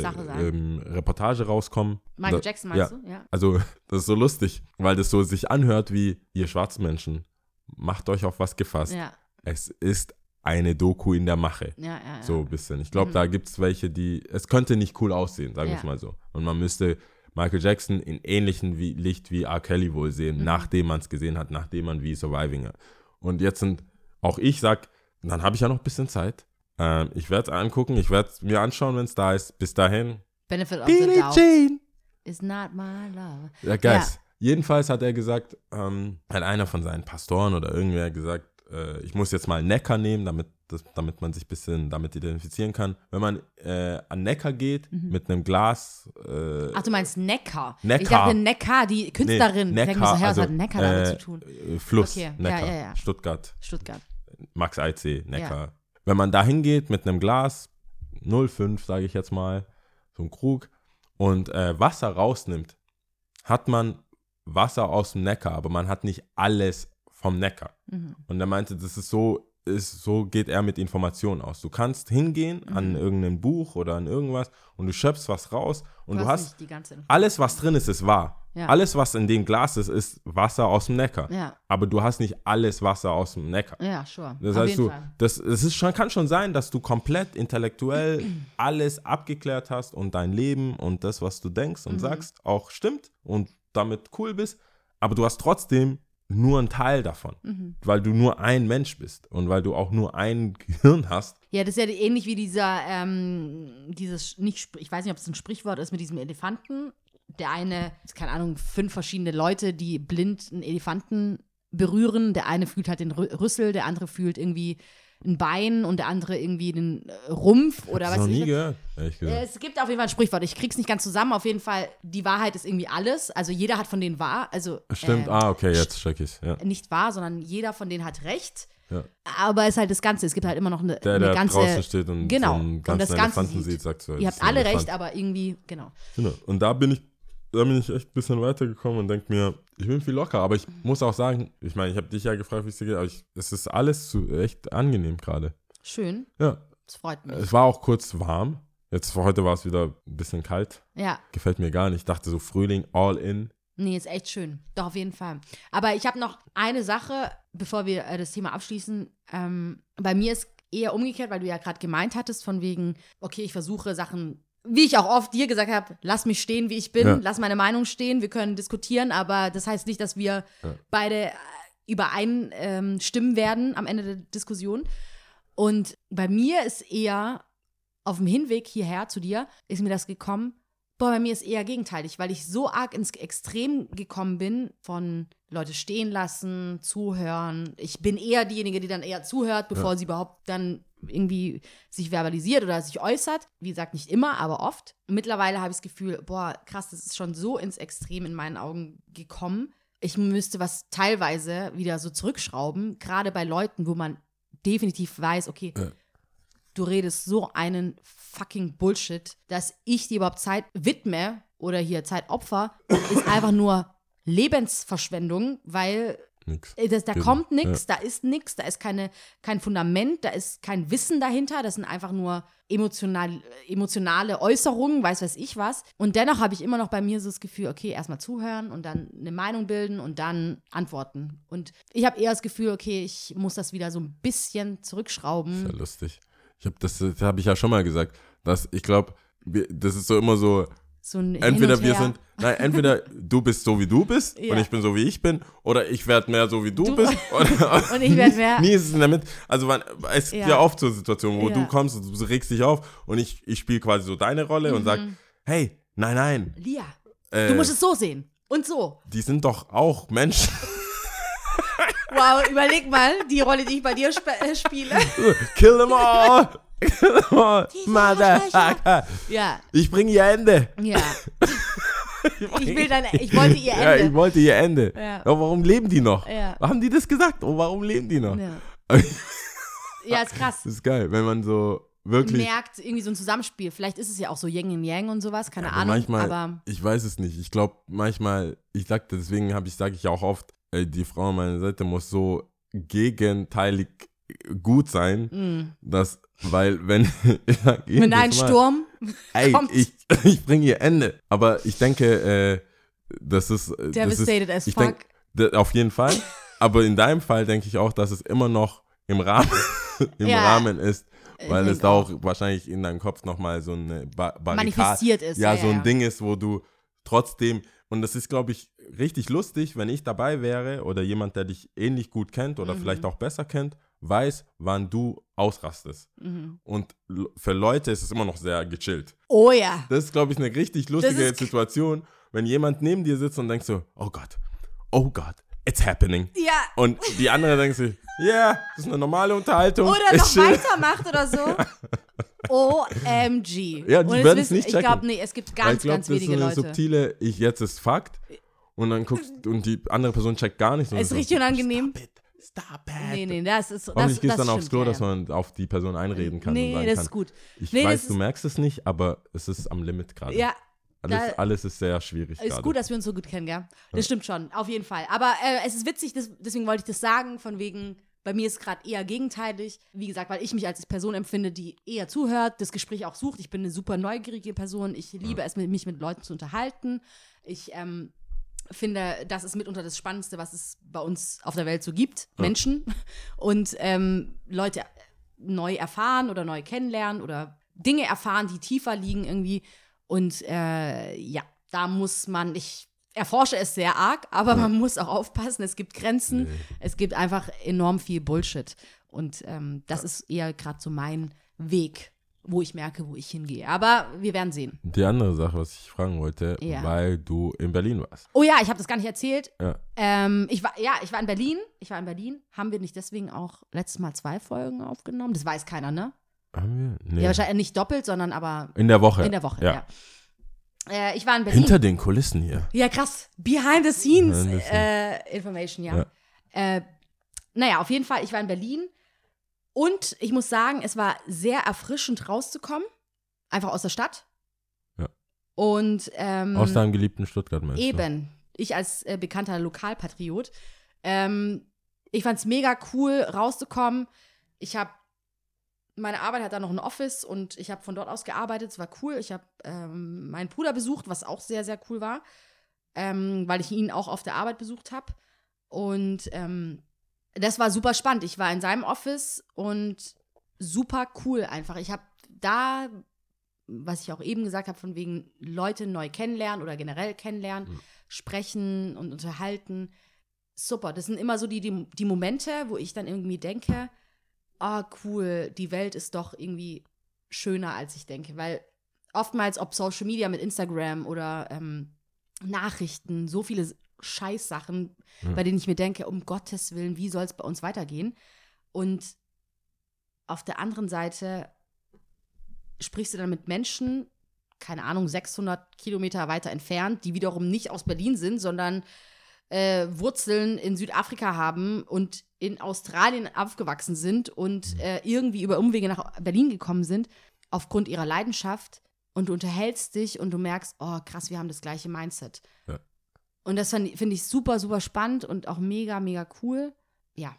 äh, ähm, Reportage rauskommen. Michael Da- Jackson meinst ja. du? Ja. Also, [laughs] das ist so lustig, weil das so sich anhört wie, ihr schwarzen Menschen, macht euch auf was gefasst. Ja, Es ist eine Doku in der Mache. ja, ja. ja. So ein bisschen. Ich glaube, Mhm. da gibt es welche, die, es könnte nicht cool aussehen, sagen wir es mal so. Und man müsste Michael Jackson in ähnlichem wie, Licht wie R. Kelly wohl sehen, Mhm. nachdem man es gesehen hat, nachdem man wie Surviving hat. Und jetzt sind, auch ich sag, dann habe ich ja noch ein bisschen Zeit. Ähm, ich werde es angucken, ich werde es mir anschauen, wenn es da ist. Bis dahin. Benefit of the Billie doubt Jean! is not my love. Ja, Guys, jedenfalls hat er gesagt, ähm, hat einer von seinen Pastoren oder irgendwer gesagt, äh, ich muss jetzt mal Neckar nehmen, damit, das, damit man sich ein bisschen damit identifizieren kann. Wenn man äh, an Neckar geht Mhm. mit einem Glas, äh, Ach, du meinst Neckar. Neckar. Ich dachte Neckar, die Künstlerin. nee, so, Neckar, was also, hat Neckar damit äh, zu tun? Fluss, Okay, Neckar, ja, ja. Stuttgart, Stuttgart. Max IC, Neckar. Wenn man da hingeht mit einem Glas, 0,5 sage ich jetzt mal, so ein Krug, und äh, Wasser rausnimmt, hat man Wasser aus dem Neckar, aber man hat nicht alles vom Neckar. Mhm. Und er meinte, das ist so, ist, so geht er mit Informationen aus. Du kannst hingehen Mhm. an irgendein Buch oder an irgendwas und du schöpfst was raus und du, hast ganze Info. alles, was drin ist, ist wahr. Ja. Alles, was in dem Glas ist, ist Wasser aus dem Neckar. Ja, Aber du hast nicht alles Wasser aus dem Neckar. ja, sure. Das Auf heißt, du, Fall. das, das ist schon, kann schon sein, dass du komplett intellektuell [clears throat] alles abgeklärt hast und dein Leben und das, was du denkst Mhm. und sagst, auch stimmt und damit cool bist. Aber du hast trotzdem nur einen Teil davon, Mhm. weil du nur ein Mensch bist und weil du auch nur ein [laughs] Gehirn hast. Ja, das ist ja ähnlich wie dieser, ähm, dieses, nicht, ich weiß nicht, ob es ein Sprichwort ist mit diesem Elefanten. Der eine, keine Ahnung, fünf verschiedene Leute, die blind einen Elefanten berühren. Der eine fühlt halt den Rü- Rüssel, der andere fühlt irgendwie ein Bein und der andere irgendwie den äh, Rumpf oder was noch nie ich. gehört, ehrlich Äh, gesagt. Es gibt auf jeden Fall ein Sprichwort. Ich krieg's nicht ganz zusammen. Auf jeden Fall, die Wahrheit ist irgendwie alles. Also jeder hat von denen wahr. Also Stimmt, ähm, ah, okay, jetzt check ich's. Ja. nicht wahr, sondern jeder von denen hat recht. Ja. Aber es ist halt das Ganze. Es gibt halt immer noch eine, Der, eine der ganze. draußen steht und genau, so einen und ganzen das Ganze Elefanten sieht. sieht, sagt so. Ihr das habt alle Elefant. recht, aber irgendwie, genau. Genau. Und da bin ich, da bin ich echt ein bisschen weitergekommen und denke mir, ich bin viel locker. Aber ich muss auch sagen, ich meine, ich habe dich ja gefragt, wie es dir geht, aber ich, es ist alles zu, echt angenehm gerade. Schön. Ja, Das freut mich. es war auch kurz warm. Jetzt für heute war es wieder ein bisschen kalt. Ja, Gefällt mir gar nicht. Ich dachte so Frühling, all in. nee, ist echt schön. Doch, auf jeden Fall. Aber ich habe noch eine Sache, bevor wir äh, das Thema abschließen. Ähm, bei mir ist eher umgekehrt, weil du ja gerade gemeint hattest, von wegen, okay, ich versuche Sachen, wie ich auch oft dir gesagt habe, lass mich stehen, wie ich bin, Ja. lass meine Meinung stehen, wir können diskutieren, aber das heißt nicht, dass wir Ja. beide äh, übereinstimmen ähm, werden am Ende der Diskussion. Und bei mir ist eher auf dem Hinweg hierher zu dir, ist mir das gekommen, boah, bei mir ist eher gegenteilig, weil ich so arg ins Extrem gekommen bin von Leute stehen lassen, zuhören. Ich bin eher diejenige, die dann eher zuhört, bevor Ja. sie überhaupt dann irgendwie sich verbalisiert oder sich äußert. Wie gesagt, nicht immer, aber oft. Mittlerweile habe ich das Gefühl, boah, krass, das ist schon so ins Extrem in meinen Augen gekommen. Ich müsste was teilweise wieder so zurückschrauben, gerade bei Leuten, wo man definitiv weiß, okay, Ja. Du redest so einen fucking Bullshit, dass ich dir überhaupt Zeit widme oder hier Zeit opfer, ist [coughs] einfach nur Lebensverschwendung, weil Nix. äh, das, da Genau. kommt nichts, da ist nichts, da ist keine, kein Fundament, da ist kein Wissen dahinter, das sind einfach nur emotional, emotionale Äußerungen, weiß weiß ich was. Und dennoch habe ich immer noch bei mir so das Gefühl, okay, erstmal zuhören und dann eine Meinung bilden und dann antworten. Und ich habe eher das Gefühl, okay, ich muss das wieder so ein bisschen zurückschrauben. Ist ja lustig. Ich habe das, das habe ich ja schon mal gesagt, dass ich glaube, das ist so immer so, So ein entweder wir sind, nein, entweder du bist so wie du bist Ja. und ich bin so wie ich bin, oder ich werde mehr so wie du, bist und, [laughs] Und ich werd mehr- Nie ist es in der Mitte. Also man, es gibt Ja. ja, oft so Situationen, wo Ja. du kommst und du regst dich auf und ich, ich spiele quasi so deine Rolle und sag, hey, nein, nein, Lia, äh, du musst es so sehen und so. die sind doch auch Menschen. [laughs] Wow, überleg mal, die Rolle, die ich bei dir sp äh, spiele. [laughs] Kill them all! Kill them all! Motherfucker! Ja, Ich bringe ihr Ende. ja. [laughs] Ich will dann, ich wollte ihr Ja, ich Ende. wollte ihr Ende. Ja. Aber warum leben die noch? Ja. Haben die das gesagt? Oh, warum leben die noch? Ja. [laughs] ja, ist krass. Das ist geil, wenn man so wirklich. Merkt irgendwie so ein Zusammenspiel. Vielleicht ist es ja auch so Yin und Yang und sowas, keine Aber Ahnung. manchmal, aber ich weiß es nicht. Ich glaube, manchmal, ich sagte, deswegen habe ich, sage ich ja auch oft, ey, die Frau an meiner Seite muss so gegenteilig gut sein, mh. dass, weil wenn [laughs] ich sag, mit einem jedes Mal, Sturm. [laughs] ey, kommt. ich, [laughs] ich bringe ihr Ende. Aber ich denke, äh, das ist, äh, das ist Devastated as fuck. denk, auf jeden Fall. Aber in deinem Fall denke ich auch, dass es immer noch im Rahmen, im Ja. Rahmen ist, weil Ich es da auch wahrscheinlich in deinem Kopf nochmal so eine ba Barrikade, Manifestiert ist. ja, ja, so ein ja. Ding ist, wo du trotzdem, und das ist, glaube ich, richtig lustig, wenn ich dabei wäre oder jemand, der dich ähnlich gut kennt oder Mhm. vielleicht auch besser kennt, weiß, wann du ausrastest. Mhm. Und für Leute ist es immer noch sehr gechillt. Oh ja. Das ist, glaube ich, eine richtig lustige Situation, wenn jemand neben dir sitzt und denkt so, oh Gott, oh Gott, it's happening. Ja. Und die andere denkt sich, ja, yeah, das ist eine normale Unterhaltung. Oder noch weitermacht oder so. [laughs] OMG. Ja, die Und es nicht Ich checken. glaube, nee, es gibt ganz, ich glaub, ganz das ist wenige so eine Leute. subtile, ich jetzt ist Fakt. Und dann guckst und die andere Person checkt gar nicht. Ist richtig unangenehm. Stop it, stop it. Nee, nee, das ist. Das, gehst das dann aufs Klo, ja, dass ja. man auf die Person einreden kann. und Nee, sagen das kann, ist gut. Ich Nee, weiß, du merkst es nicht, aber es ist am Limit gerade. Ja, alles, alles ist sehr schwierig ist gerade. gut, dass wir uns so gut kennen, gell? Das stimmt schon, auf jeden Fall. Aber äh, es ist witzig, das, deswegen wollte ich das sagen, von wegen, bei mir ist es gerade eher gegenteilig. Wie gesagt, weil ich mich als Person empfinde, die eher zuhört, das Gespräch auch sucht. Ich bin eine super neugierige Person. Ich liebe es, mit, mich mit Leuten zu unterhalten. Ich ähm, finde, das ist mitunter das Spannendste, was es bei uns auf der Welt so gibt. Menschen. [laughs] Und ähm, Leute neu erfahren oder neu kennenlernen oder Dinge erfahren, die tiefer liegen irgendwie. Und äh, ja, da muss man, ich erforsche es sehr arg, aber man muss auch aufpassen, es gibt Grenzen, es gibt einfach enorm viel Bullshit. Und ähm, das ist eher gerade so mein Weg, wo ich merke, wo ich hingehe. Aber wir werden sehen. Die andere Sache, was ich fragen wollte, Ja. weil du in Berlin warst. Oh ja, ich habe das gar nicht erzählt. Ja. Ähm, ich war, ja, ich war in Berlin. Ich war in Berlin. Haben wir nicht deswegen auch letztes Mal zwei Folgen aufgenommen? Das weiß keiner, ne? Haben wir? Nee. Ja, wahrscheinlich nicht doppelt, sondern aber in der Woche. in der Woche, Ja. ja. Äh, ich war in Berlin. Hinter den Kulissen hier. Ja, krass. Behind the scenes Behind the scenes. äh, Information, ja. Ja. Äh, naja, auf jeden Fall, ich war in Berlin und ich muss sagen, es war sehr erfrischend rauszukommen. Einfach aus der Stadt. Ja. Und ähm, Aus deinem geliebten Stuttgart, meinst du? Eben. Ich als äh, bekannter Lokalpatriot. Ähm, ich fand es mega cool, rauszukommen. Ich habe, meine Arbeit hat da noch ein Office und ich habe von dort aus gearbeitet. Es war cool. Ich habe ähm, meinen Bruder besucht, was auch sehr, sehr cool war, ähm, weil ich ihn auch auf der Arbeit besucht habe. Und ähm, das war super spannend. Ich war in seinem Office und super cool einfach. Ich habe da, was ich auch eben gesagt habe, von wegen Leute neu kennenlernen oder generell kennenlernen, Mhm. sprechen und unterhalten. Super. Das sind immer so die, die, die Momente, wo ich dann irgendwie denke, ah, cool, die Welt ist doch irgendwie schöner, als ich denke. Weil oftmals, ob Social Media mit Instagram oder ähm, Nachrichten, so viele Scheißsachen, Mhm. bei denen ich mir denke, um Gottes Willen, wie soll es bei uns weitergehen? Und auf der anderen Seite sprichst du dann mit Menschen, keine Ahnung, 600 Kilometer weiter entfernt, die wiederum nicht aus Berlin sind, sondern äh, Wurzeln in Südafrika haben und in Australien aufgewachsen sind und äh, irgendwie über Umwege nach Berlin gekommen sind, aufgrund ihrer Leidenschaft. Und du unterhältst dich und du merkst, oh krass, wir haben das gleiche Mindset. Ja. Und das finde ich super, super spannend und auch mega, mega cool. Ja.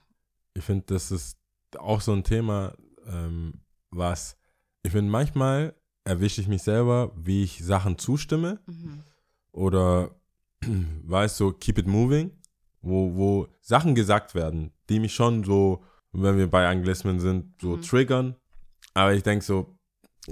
Ich finde, das ist auch so ein Thema, ähm, was ich finde, manchmal erwische ich mich selber, wie ich Sachen zustimme Mhm. oder [clears throat] weißt du, keep it moving, wo, wo Sachen gesagt werden, die mich schon so, wenn wir bei Anglismen sind, so Mhm. triggern. Aber ich denke so,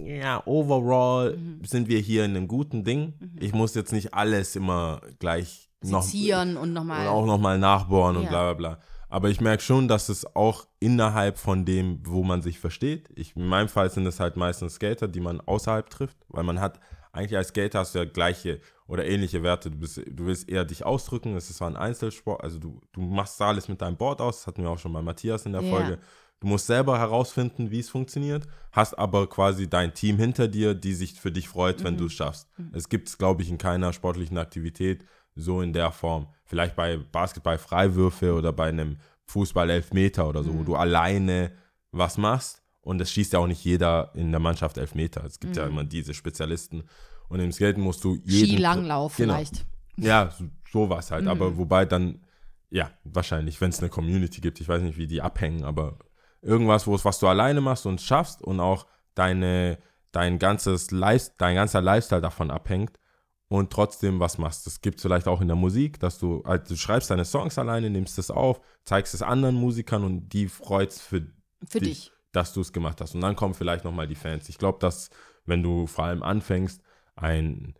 ja, overall Mhm. sind wir hier in einem guten Ding. Mhm. Ich muss jetzt nicht alles immer gleich noch Sezieren und und nochmal. auch nochmal nachbohren und Ja. bla bla bla. Aber ich merke schon, dass es auch innerhalb von dem, wo man sich versteht. Ich, in meinem Fall sind es halt meistens Skater, die man außerhalb trifft, weil man hat eigentlich als Skater hast du ja gleiche oder ähnliche Werte. Du, bist, du willst eher dich ausdrücken, es ist zwar ein Einzelsport, also du, du machst alles mit deinem Board aus, das hatten wir auch schon bei Matthias in der Ja. Folge. Du musst selber herausfinden, wie es funktioniert, hast aber quasi dein Team hinter dir, die sich für dich freut, wenn du es schaffst. Es gibt es, glaube ich, in keiner sportlichen Aktivität so in der Form. Vielleicht bei Basketball Freiwürfe oder bei einem Fußball Elfmeter oder so, wo du alleine was machst und es schießt ja auch nicht jeder in der Mannschaft Elfmeter. Es gibt ja immer diese Spezialisten und im Skaten musst du jeden Skilanglauf Genau. vielleicht. ja, so, sowas halt. Mhm. Aber wobei dann, ja, wahrscheinlich, wenn es eine Community gibt, ich weiß nicht, wie die abhängen, aber irgendwas, wo es, was du alleine machst und schaffst und auch deine, dein ganzes Life, dein ganzer Lifestyle davon abhängt und trotzdem was machst. Das gibt es vielleicht auch in der Musik, dass du, halt, du schreibst deine Songs alleine, nimmst es auf, zeigst es anderen Musikern und die freut's für Für dich, dich. dass du es gemacht hast. Und dann kommen vielleicht nochmal die Fans. Ich glaube, dass, wenn du vor allem anfängst, ein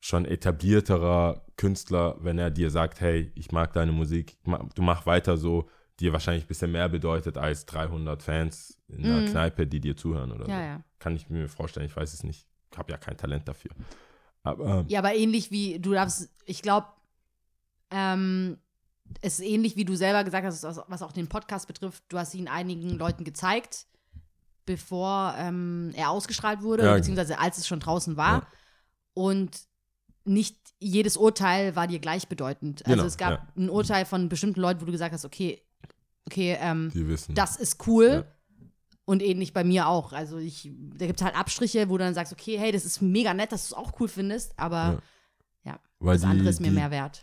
schon etablierterer Künstler, wenn er dir sagt, hey, ich mag deine Musik, du mach weiter so, dir wahrscheinlich ein bisschen mehr bedeutet als 300 Fans in der Mhm. Kneipe, die dir zuhören oder Ja, so. ja. Kann ich mir vorstellen, ich weiß es nicht. Ich habe ja kein Talent dafür. Aber Ja, aber ähnlich wie du darfst, ich glaube, ähm, es ist ähnlich wie du selber gesagt hast, was was auch den Podcast betrifft. Du hast ihn einigen Leuten gezeigt, bevor ähm, er ausgestrahlt wurde, Ja, beziehungsweise als es schon draußen war. Ja. Und nicht jedes Urteil war dir gleichbedeutend. Also Genau, es gab ja. ein Urteil von bestimmten Leuten, wo du gesagt hast, okay, okay, ähm, die das ist cool. Ja. Und ähnlich bei mir auch. Also ich, da gibt es halt Abstriche, wo du dann sagst, okay, hey, das ist mega nett, dass du es auch cool findest, aber ja, Weil das andere ist mir die- mehr wert.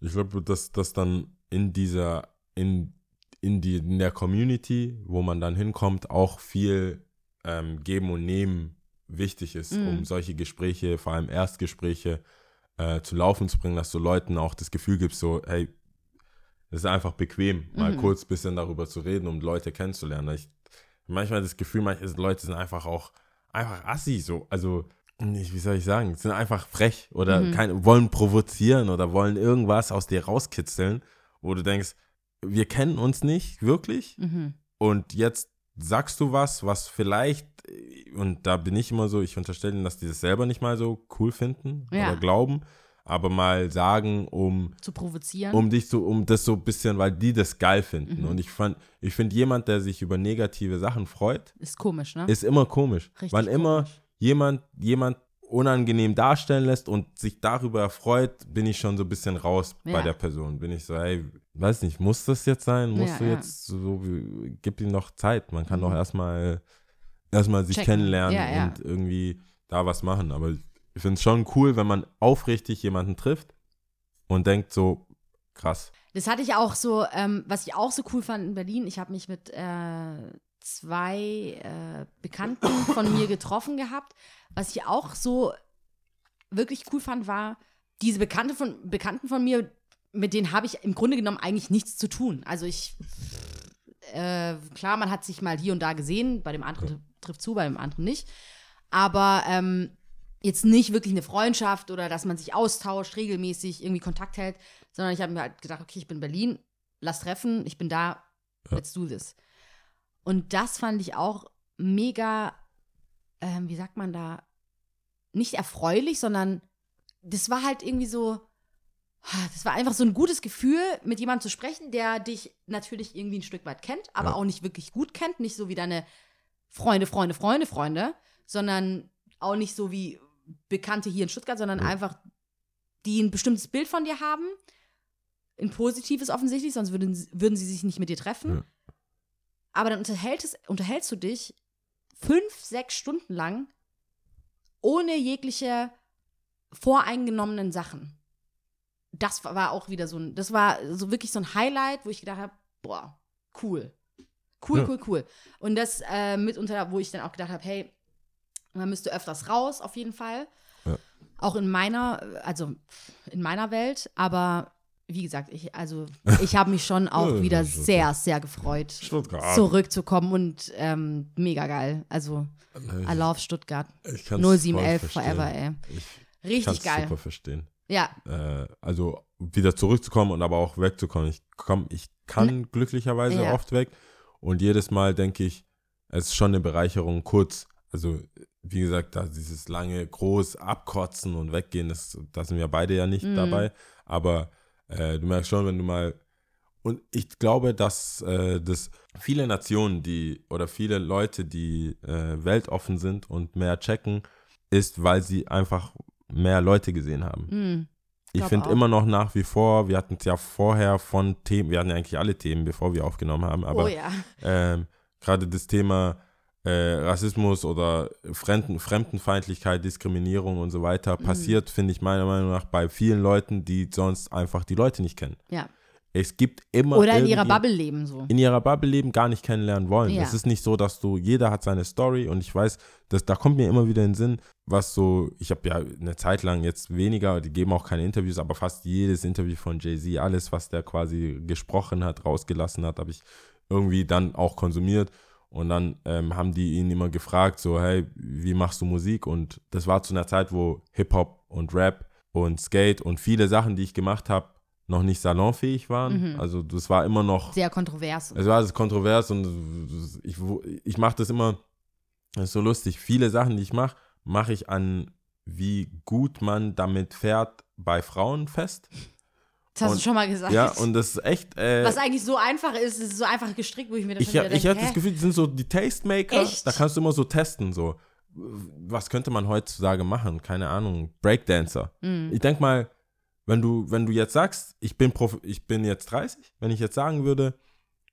Ich glaube, dass das dann in dieser, in, in, die, in der Community, wo man dann hinkommt, auch viel ähm, Geben und Nehmen wichtig ist, Mhm. um solche Gespräche, vor allem Erstgespräche, äh, zu laufen zu bringen, dass du Leuten auch das Gefühl gibst, so, hey, es ist einfach bequem, mal Mhm. kurz ein bisschen darüber zu reden, um Leute kennenzulernen. Ich manchmal das Gefühl, manche Leute sind einfach auch einfach assi, so, also nicht, wie soll ich sagen, sind einfach frech oder Mhm. kein, wollen provozieren oder wollen irgendwas aus dir rauskitzeln, wo du denkst, wir kennen uns nicht wirklich Mhm. und jetzt sagst du was, was vielleicht, und da bin ich immer so, ich unterstelle ihnen, dass die das selber nicht mal so cool finden Ja. oder glauben, aber mal sagen, um Zu provozieren. um dich so, um das so ein bisschen, weil die das geil finden. Mhm. Und ich fand, ich finde, jemand, der sich über negative Sachen freut, ist komisch, ne? ist immer komisch. Richtig Wann immer komisch. jemand, jemand unangenehm darstellen lässt und sich darüber erfreut, bin ich schon so ein bisschen raus bei Ja. der Person. Bin ich so, hey, weiß nicht, muss das jetzt sein? Musst Ja, du ja. jetzt so, gib ihm noch Zeit. Man kann Mhm. doch erstmal, erstmal sich Checken. kennenlernen und irgendwie da was machen. Aber ich finde es schon cool, wenn man aufrichtig jemanden trifft und denkt so, krass. Das hatte ich auch so, ähm, was ich auch so cool fand in Berlin. Ich habe mich mit äh, zwei äh, Bekannten von mir getroffen gehabt. Was ich auch so wirklich cool fand, war, diese Bekannte von, Bekannten von mir, mit denen habe ich im Grunde genommen eigentlich nichts zu tun. Also ich, äh, klar, man hat sich mal hier und da gesehen, bei dem anderen trifft zu, bei dem anderen nicht. Aber ähm, jetzt nicht wirklich eine Freundschaft oder dass man sich austauscht, regelmäßig irgendwie Kontakt hält, sondern ich habe mir halt gedacht, okay, ich bin in Berlin, lass treffen, ich bin da, Ja. let's do this. Und das fand ich auch mega, ähm, wie sagt man da, nicht erfreulich, sondern das war halt irgendwie so, das war einfach so ein gutes Gefühl, mit jemandem zu sprechen, der dich natürlich irgendwie ein Stück weit kennt, aber Ja. auch nicht wirklich gut kennt, nicht so wie deine Freunde, Freunde, Freunde, Freunde, sondern auch nicht so wie Bekannte hier in Stuttgart, sondern Ja. einfach, die ein bestimmtes Bild von dir haben, ein positives offensichtlich, sonst würden, sie- würden sie sich nicht mit dir treffen. Ja. Aber dann unterhältst, unterhältst du dich fünf, sechs Stunden lang ohne jegliche voreingenommenen Sachen. Das war- war auch wieder so ein, das war so wirklich so ein Highlight, wo ich gedacht habe, boah, cool. Cool, Ja. cool, cool. Und das äh, mitunter, wo ich dann auch gedacht habe, hey, man müsste öfters raus, auf jeden Fall. Ja. Auch in meiner, also in meiner Welt, aber wie gesagt, ich, also [laughs] ich habe mich schon auch wieder sehr, sehr gefreut, Stuttgart. zurückzukommen und ähm, mega geil. Also I love Stuttgart. Ich kann's 0711 voll verstehen. forever, ey. Ich Richtig geil. super verstehen. Ja, äh, also wieder zurückzukommen und aber auch wegzukommen. Ich komm, ich kann glücklicherweise Ne. Ja. oft weg und jedes Mal denke ich, es ist schon eine Bereicherung, kurz, also wie gesagt, da dieses lange, groß abkotzen und weggehen, das, da sind wir beide ja nicht Mhm. dabei. Aber äh, du merkst schon, wenn du mal. Und ich glaube, dass äh, das viele Nationen, die oder viele Leute, die äh, weltoffen sind und mehr checken, ist, weil sie einfach mehr Leute gesehen haben. Mhm. Ich finde immer noch nach wie vor, wir hatten es ja vorher von Themen, wir hatten ja eigentlich alle Themen, bevor wir aufgenommen haben, aber oh ja. ähm, gerade das Thema äh, Rassismus oder Fremden, Fremdenfeindlichkeit, Diskriminierung und so weiter Mhm. passiert, finde ich meiner Meinung nach bei vielen Leuten, die sonst einfach die Leute nicht kennen. Ja. Es gibt immer Oder in ihrer Bubble leben so. in ihrer Bubble leben, gar nicht kennenlernen wollen. Ja. Es ist nicht so, dass du, jeder hat seine Story und ich weiß, dass, da kommt mir immer wieder in den Sinn, was so, ich habe ja eine Zeit lang jetzt weniger, die geben auch keine Interviews, aber fast jedes Interview von Jay-Z, alles, was der quasi gesprochen hat, rausgelassen hat, habe ich irgendwie dann auch konsumiert. Und dann ähm, haben die ihn immer gefragt, so, hey, wie machst du Musik? Und das war zu einer Zeit, wo Hip-Hop und Rap und Skate und viele Sachen, die ich gemacht habe, noch nicht salonfähig waren. Mhm. Also das war immer noch Sehr kontrovers. es war also kontrovers und ich, ich mache das immer, das ist so lustig, viele Sachen, die ich mache, mache ich an, wie gut man damit fährt bei Frauen fest. Das hast Und- du schon mal gesagt. Ja, und das ist echt, äh, Was eigentlich so einfach ist, ist so einfach gestrickt, wo ich mir das ich, schon wieder ich denke, hatte das? Gefühl, die sind so die Tastemaker, Echt? da kannst du immer so testen, so, was könnte man heutzutage machen? Keine Ahnung, Breakdancer. Mhm. Ich denke mal, wenn du, wenn du jetzt sagst, ich bin, Prof ich bin jetzt 30, wenn ich jetzt sagen würde,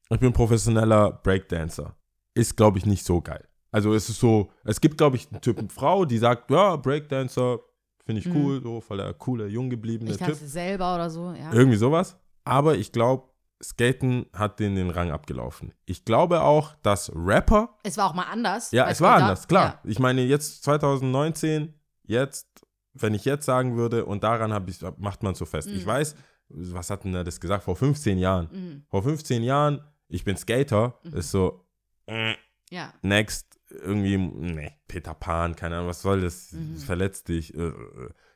ich bin professioneller Breakdancer, ist, glaube ich, nicht so geil. Also es ist so, es gibt, glaube ich, einen Typen Frau, die sagt, ja, Breakdancer, finde ich Mhm. cool, so voll der coole, jung gebliebene Ich Typ. selber oder so, ja. Irgendwie sowas. Aber ich glaube, Skaten hat den den Rang abgelaufen. Ich glaube auch, dass Rapper Es war auch mal anders. ja, es war anders, klar. Ich meine, jetzt 2019, jetzt, wenn ich jetzt sagen würde, und daran hab ich, macht man so fest. Ich Mhm. weiß, was hat denn er das gesagt? Vor 15 Jahren. Ja. Mhm. Vor 15 Jahren, ich bin Skater, ist so, äh, ja. next, irgendwie, nee, Peter Pan, keine Ahnung, was soll das? Mhm. Verletzt dich. äh, äh.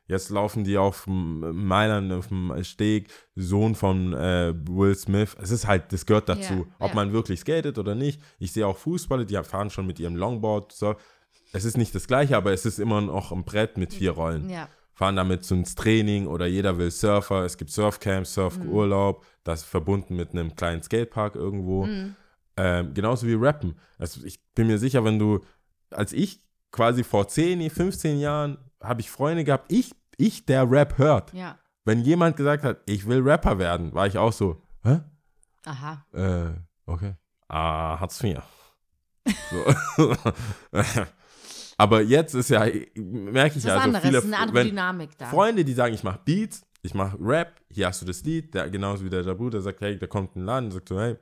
Jetzt laufen die auf dem Mailand, auf dem Steg, Sohn von äh, Will Smith. Es ist halt, das gehört dazu, Ja, ob ja. man wirklich skatet oder nicht. Ich sehe auch Fußballer, die fahren schon mit ihrem Longboard. So. Es ist nicht das Gleiche, aber es ist immer noch ein Brett mit vier Rollen. Ja. Fahren damit so ins Training oder jeder will Surfer. Es gibt Surfcamps, Mhm. Surfurlaub, das verbunden mit einem kleinen Skatepark irgendwo. Mhm. Ähm, genauso wie Rappen. Also ich bin mir sicher, wenn du, als ich quasi vor 10, 15 Jahren, habe ich Freunde gehabt, ich, ich, der Rap hört. Ja. Wenn jemand gesagt hat, ich will Rapper werden, war ich auch so, hä? Aha. Äh, okay. Ah, hat's mir. So. [laughs] Aber jetzt ist ja, merke ich ja, also anderes, viele, ist eine andere wenn, Dynamik da. Freunde, die sagen, ich mache Beats, ich mache Rap, hier hast du das Lied, der, genauso wie der Jabu, der sagt, hey, da kommt ein Laden, sagt so, hey,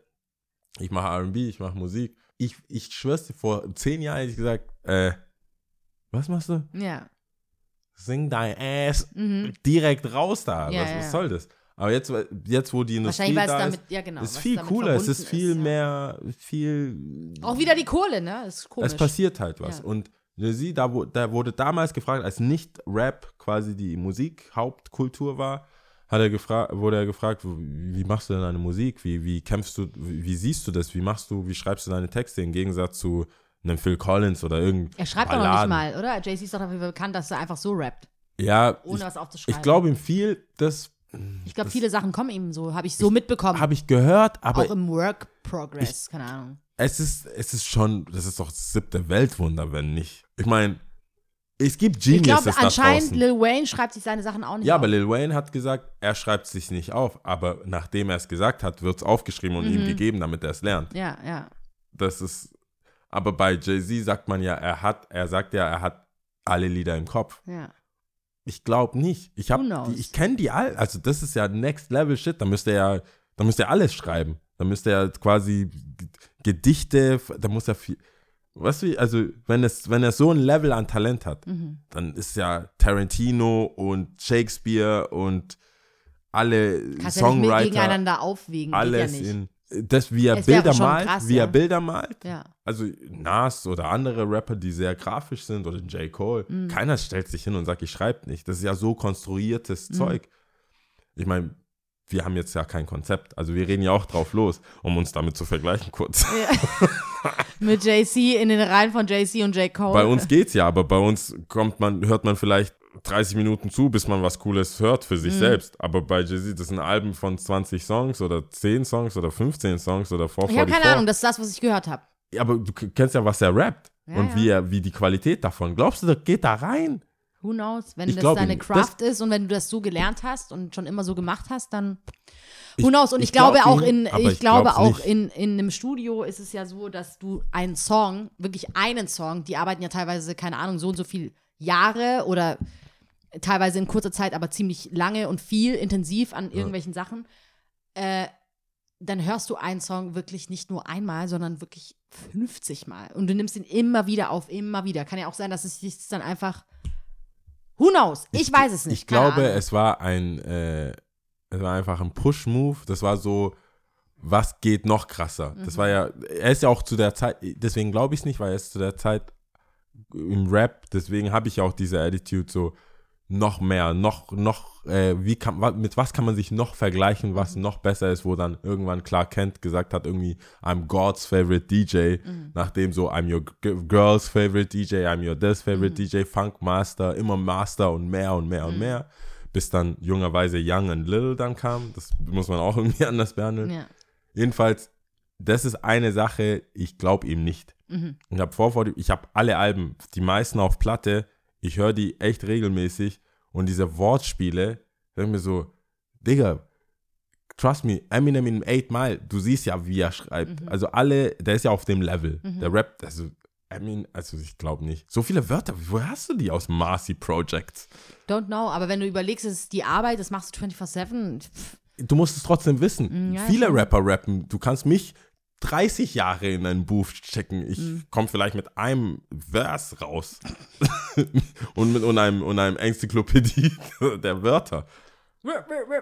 ich mache R&B, ich mache Musik. Ich, ich schwör's dir, vor zehn Jahren hätte ich gesagt, äh, was machst du? Ja. Sing dein Ass Mhm. direkt raus da. Ja, was, ja. was soll das? Aber jetzt, jetzt wo die Industrie Wahrscheinlich, weil es da damit, ist, ja genau. ist viel cooler, es ist viel ja. mehr, viel Auch wieder die Kohle, ne? Das ist komisch. es passiert halt was. Und sie, da, da wurde damals gefragt, als nicht Rap quasi die Musik-Hauptkultur war, hat er gefragt, wurde er gefragt, wie machst du denn deine Musik? Wie, wie kämpfst du, wie, wie siehst du das? Wie machst du, wie schreibst du deine Texte im Gegensatz zu einem Phil Collins oder irgendein Er schreibt doch noch nicht mal, oder? JC ist doch dafür bekannt, dass er einfach so rappt, Ja, ohne ich, was aufzuschreiben. ich glaube ihm viel, das Ich glaube, viele Sachen kommen ihm so, habe ich so mitbekommen. habe ich gehört, aber auch im Work Progress, keine Ahnung. es ist, es ist schon, das ist doch das siebte Weltwunder, wenn nicht. Ich meine, es gibt Ich Geniuses glaube, da anscheinend. Lil Wayne schreibt sich seine Sachen auch nicht Ja, auf. aber Lil Wayne hat gesagt, er schreibt es sich nicht auf, aber nachdem er es gesagt hat, wird es aufgeschrieben und Mhm. ihm gegeben, damit er es lernt. Ja, ja. Das ist, aber bei Jay-Z sagt man ja, er hat, er sagt ja, er hat alle Lieder im Kopf. ja. Ich glaube nicht. Ich habe, ich kenne die all, also das ist ja Next Level Shit. Da müsste er ja, da müsste er alles schreiben. Da müsste er quasi Gedichte, da muss er viel. Weißt du, also wenn es, wenn er so ein Level an Talent hat, Mhm. dann ist ja Tarantino und Shakespeare und alle Kannst ja nicht Songwriter, gegeneinander aufwiegen. alles ja in das, wie er wäre Bilder malt, krass, wie ja. er Bilder malt. Ja. Also Nas oder andere Rapper, die sehr grafisch sind oder J. Cole, Mhm. keiner stellt sich hin und sagt, ich schreibe nicht. Das ist ja so konstruiertes Mhm. Zeug. Ich meine, wir haben jetzt ja kein Konzept. Also wir reden ja auch drauf los, um uns damit zu vergleichen kurz. [laughs] mit JC in den Reihen von JC und J. Cole. Bei uns geht's ja, aber bei uns kommt man, hört man vielleicht 30 Minuten zu, bis man was Cooles hört für Mhm. sich selbst. Aber bei Jay-Z, das sind Alben von 20 Songs oder 10 Songs oder 15 Songs oder 444. Ich habe keine Ahnung, das ist das, was ich gehört habe. Ja, aber du kennst ja, was er rappt Ja, und ja. Wie, er, wie die Qualität davon. Glaubst du, das geht da rein? Who knows? Wenn Ich das glaub deine ihm. Craft ist und wenn du das so gelernt hast und schon immer so gemacht hast, dann Ich- who knows? Und ich, ich glaub glaube auch ihm, in, ich, ich glaube auch nicht. in, in einem Studio ist es ja so, dass du einen Song, wirklich einen Song, die arbeiten ja teilweise, keine Ahnung, so und so viel Jahre oder teilweise in kurzer Zeit, aber ziemlich lange und viel intensiv an irgendwelchen Sachen. Äh, dann hörst du einen Song wirklich nicht nur einmal, sondern wirklich 50 Mal. Und du nimmst ihn immer wieder auf, immer wieder. Kann ja auch sein, dass es sich dann einfach. Who knows? Ich, weiß es nicht. Ich glaube, Ahnung. es war ein, äh, es war einfach ein Push-Move. Das war so, was geht noch krasser? Das war ja, er ist ja auch zu der Zeit, deswegen glaube ich es nicht, weil er ist zu der Zeit im Rap, deswegen habe ich auch diese Attitude so, noch mehr, noch, noch, äh, wie kann, mit was kann man sich noch vergleichen, was noch besser ist, wo dann irgendwann Clark Kent gesagt hat, irgendwie, I'm God's favorite DJ, nachdem so, I'm your girl's favorite DJ, I'm your this favorite DJ, Funk Master, immer Master und mehr und mehr und mehr, bis dann jungerweise Young and Little dann kam, das muss man auch [laughs] irgendwie anders behandeln. Ja. Jedenfalls, das ist eine Sache, ich glaube ihm nicht. Ich habe vor, vor ich habe alle Alben, die meisten auf Platte, ich höre die echt regelmäßig und diese Wortspiele, denke mir so, Digga, trust me, Eminem in 8 Mile, du siehst ja, wie er schreibt. Also alle, der ist ja auf dem Level. Der Rap, also, Eminem, also ich glaube nicht. So viele Wörter, woher hast du die aus Marcy Projects? Don't know, aber wenn du überlegst, es ist die Arbeit, das machst du 24-7. pff, du musst es trotzdem wissen. Mm, ja, Viele. Rapper rappen. Du kannst mich 30 Jahre in einen Booth checken. Ich Mm. komme vielleicht mit einem Vers raus. [laughs] und mit und einem, und einem Enzyklopädie [laughs] der Wörter. Ja,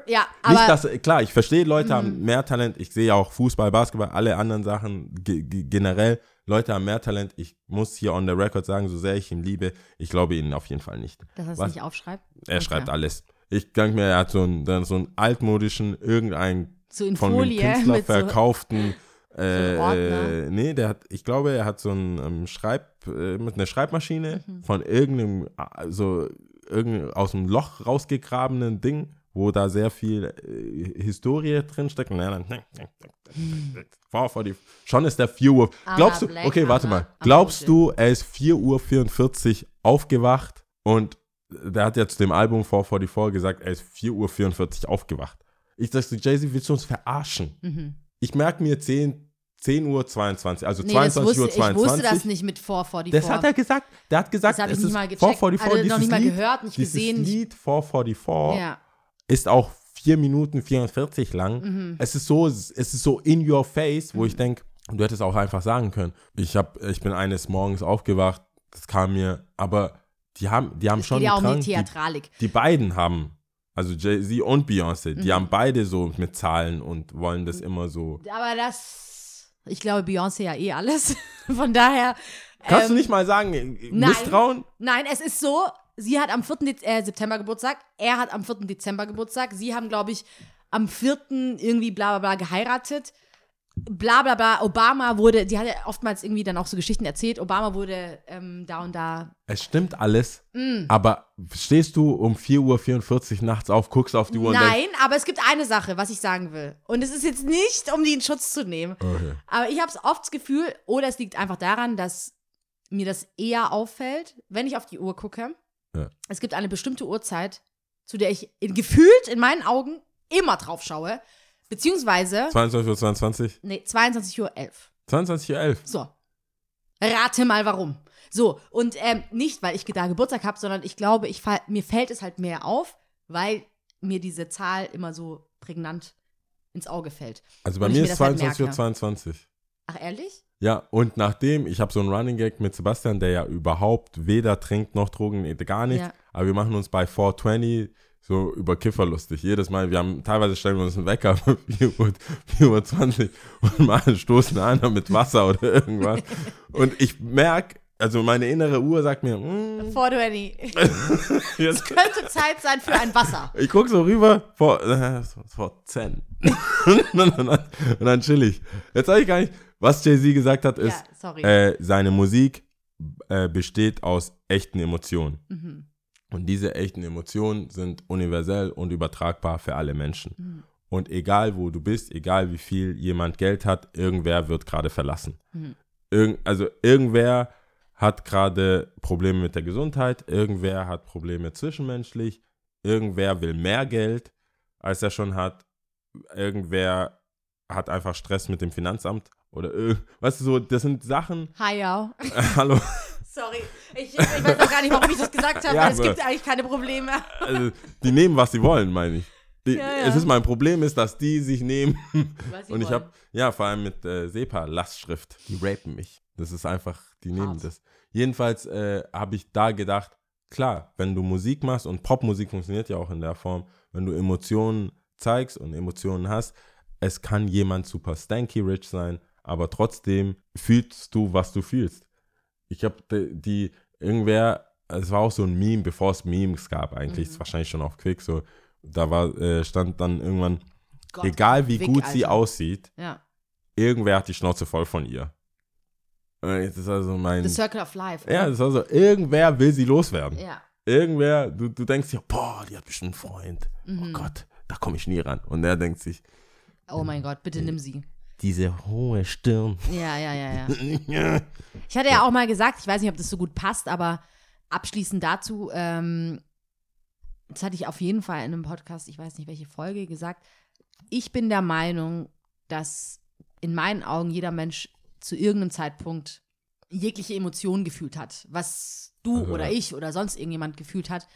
Nicht, aber Mhm. dass, klar, ich verstehe, Leute haben mehr Talent. Ich sehe auch Fußball, Basketball, alle anderen Sachen ge ge generell. Leute haben mehr Talent. Ich muss hier on the record sagen, so sehr ich ihn liebe, ich glaube ihnen auf jeden Fall nicht. dass er es nicht aufschreibt. Er Okay. schreibt alles. Ich denke mir, er hat so einen, so einen altmodischen, irgendein So von Folie dem Künstler [laughs] mit so, verkauften. Äh, äh, nee, der hat, ich glaube, er hat so ein ähm, Schreib, äh, mit einer Schreibmaschine Mhm. von irgendeinem, also irgend, aus dem Loch rausgegrabenen Ding, wo da sehr viel äh, Historie drinsteckt. Und dann, vor, vor die, schon ist der 4 Uhr. Glaubst du, okay, warte mal. Glaubst du, er ist 4 Uhr 44 aufgewacht und der hat ja zu dem Album 444 gesagt, er ist 4 Uhr 44 aufgewacht. Ich dachte, Jay-Z, willst du uns verarschen? Ich merke mir 10, 10 Uhr 22, also Mhm. Nee, das 22 wusste, Uhr ich 22. wusste das nicht mit 444. Das hat er gesagt. Der hat gesagt, Das hab ich nicht mal gecheckt. 444, Also noch dieses nicht mal gehört, nicht dieses gesehen. Lied 444 Ja. ist auch 4 Minuten 44 lang. Mhm. Es ist so, es ist so in your face, wo ich denke, du hättest auch einfach sagen können. Ich hab, ich bin eines Morgens aufgewacht, das kam mir, aber die haben, die haben Es schon geht ja auch um Drang, die Theatralik. die, die beiden haben, also Jay-Z und Beyoncé, Mhm. die haben beide so mit Zahlen und wollen das immer so. Aber das, ich glaube, Beyoncé ja eh alles. [laughs] Von daher. Kannst ähm, du nicht mal sagen, nein. Misstrauen? Nein, es ist so, sie hat am 4. Dez äh, September Geburtstag, er hat am 4. Dezember Geburtstag. Sie haben, glaube ich, am 4. irgendwie bla bla bla geheiratet. Bla bla bla. Obama wurde, die hat ja oftmals irgendwie dann auch so Geschichten erzählt. Obama wurde ähm, da und da. Es stimmt alles, Mm. aber stehst du um 4.44 Uhr nachts auf, guckst auf die Uhr und denkst, Nein, aber es gibt eine Sache, was ich sagen will. Und es ist jetzt nicht, um die in Schutz zu nehmen. okay. Aber ich habe oft das Gefühl, oder es liegt einfach daran, dass mir das eher auffällt, wenn ich auf die Uhr gucke. Ja. Es gibt eine bestimmte Uhrzeit, zu der ich in, gefühlt in meinen Augen immer drauf schaue. Beziehungsweise, 22 Uhr 22, nee, 22.11 Uhr. 22 Uhr 11. So. Rate mal warum. So, und ähm, nicht, weil ich da Geburtstag habe, sondern ich glaube, ich fall, mir fällt es halt mehr auf, weil mir diese Zahl immer so prägnant ins Auge fällt. Also bei mir ist das halt 22 Uhr. 22. Ach, ehrlich? Ja, und nachdem, ich habe so einen Running Gag mit Sebastian, der ja überhaupt weder trinkt noch Drogen, gar nichts, Ja. aber wir machen uns bei 420 so über Kiffer lustig. Jedes Mal, wir haben, teilweise stellen wir uns einen Wecker [laughs] für 4 Uhr, 4 Uhr 20 und mal stoßen einer mit Wasser oder irgendwas. und ich merke, also meine innere Uhr sagt mir, mm, 420. jetzt, Könnte Zeit sein für ein Wasser. ich gucke so rüber, vor, äh, vor 10. [laughs] und, dann, und dann chill ich. Jetzt sage ich gar nicht, Was Jay-Z gesagt hat, ist, ja, äh, seine Musik äh, besteht aus echten Emotionen. mhm. Und diese echten Emotionen sind universell und übertragbar für alle Menschen. Mhm. Und egal wo du bist, egal wie viel jemand Geld hat, irgendwer wird gerade verlassen. Mhm. Irgend, also irgendwer hat gerade Probleme mit der Gesundheit, irgendwer hat Probleme zwischenmenschlich, irgendwer will mehr Geld, als er schon hat, irgendwer hat einfach Stress mit dem Finanzamt oder irg- weißt du so, das sind Sachen. Hi, ja. [laughs] Hallo. [laughs] Sorry. Ich, ich weiß auch gar nicht, warum ich das gesagt habe, Ja, weil es gibt eigentlich keine Probleme. Also, die nehmen, was sie wollen, meine ich. Die, Ja, ja. Es ist mein Problem, ist, dass die sich nehmen. Was Und ich habe, ja, vor allem mit äh, SEPA, Lastschrift, die rapen mich. Das ist einfach, die nehmen Hart. das. Jedenfalls äh, habe ich da gedacht, klar, wenn du Musik machst und Popmusik funktioniert ja auch in der Form, wenn du Emotionen zeigst und Emotionen hast, es kann jemand super stanky rich sein, aber trotzdem fühlst du, was du fühlst. Ich habe die, irgendwer, es war auch so ein Meme, bevor es Memes gab eigentlich, Mhm. ist wahrscheinlich schon auf Quick, so, da war, äh, stand dann irgendwann, Gott, egal wie Wick, gut sie Alter. aussieht, Ja. irgendwer hat die Schnauze voll von ihr. Das ist also mein. The Circle of Life. ja, das ist also, irgendwer will sie loswerden. ja. Irgendwer, du, du denkst dir, boah, die hat bestimmt einen Freund. Mhm. Oh Gott, da komme ich nie ran. Und er denkt sich, Oh mein Gott, bitte nimm sie. Diese hohe Stirn. Ja, ja, ja, ja. [laughs] Ich hatte ja auch mal gesagt, ich weiß nicht, ob das so gut passt, aber abschließend dazu, ähm, das hatte ich auf jeden Fall in einem Podcast, ich weiß nicht welche Folge, gesagt. Ich bin der Meinung, dass in meinen Augen jeder Mensch zu irgendeinem Zeitpunkt jegliche Emotionen gefühlt hat, was du Also, oder ich oder sonst irgendjemand gefühlt hat,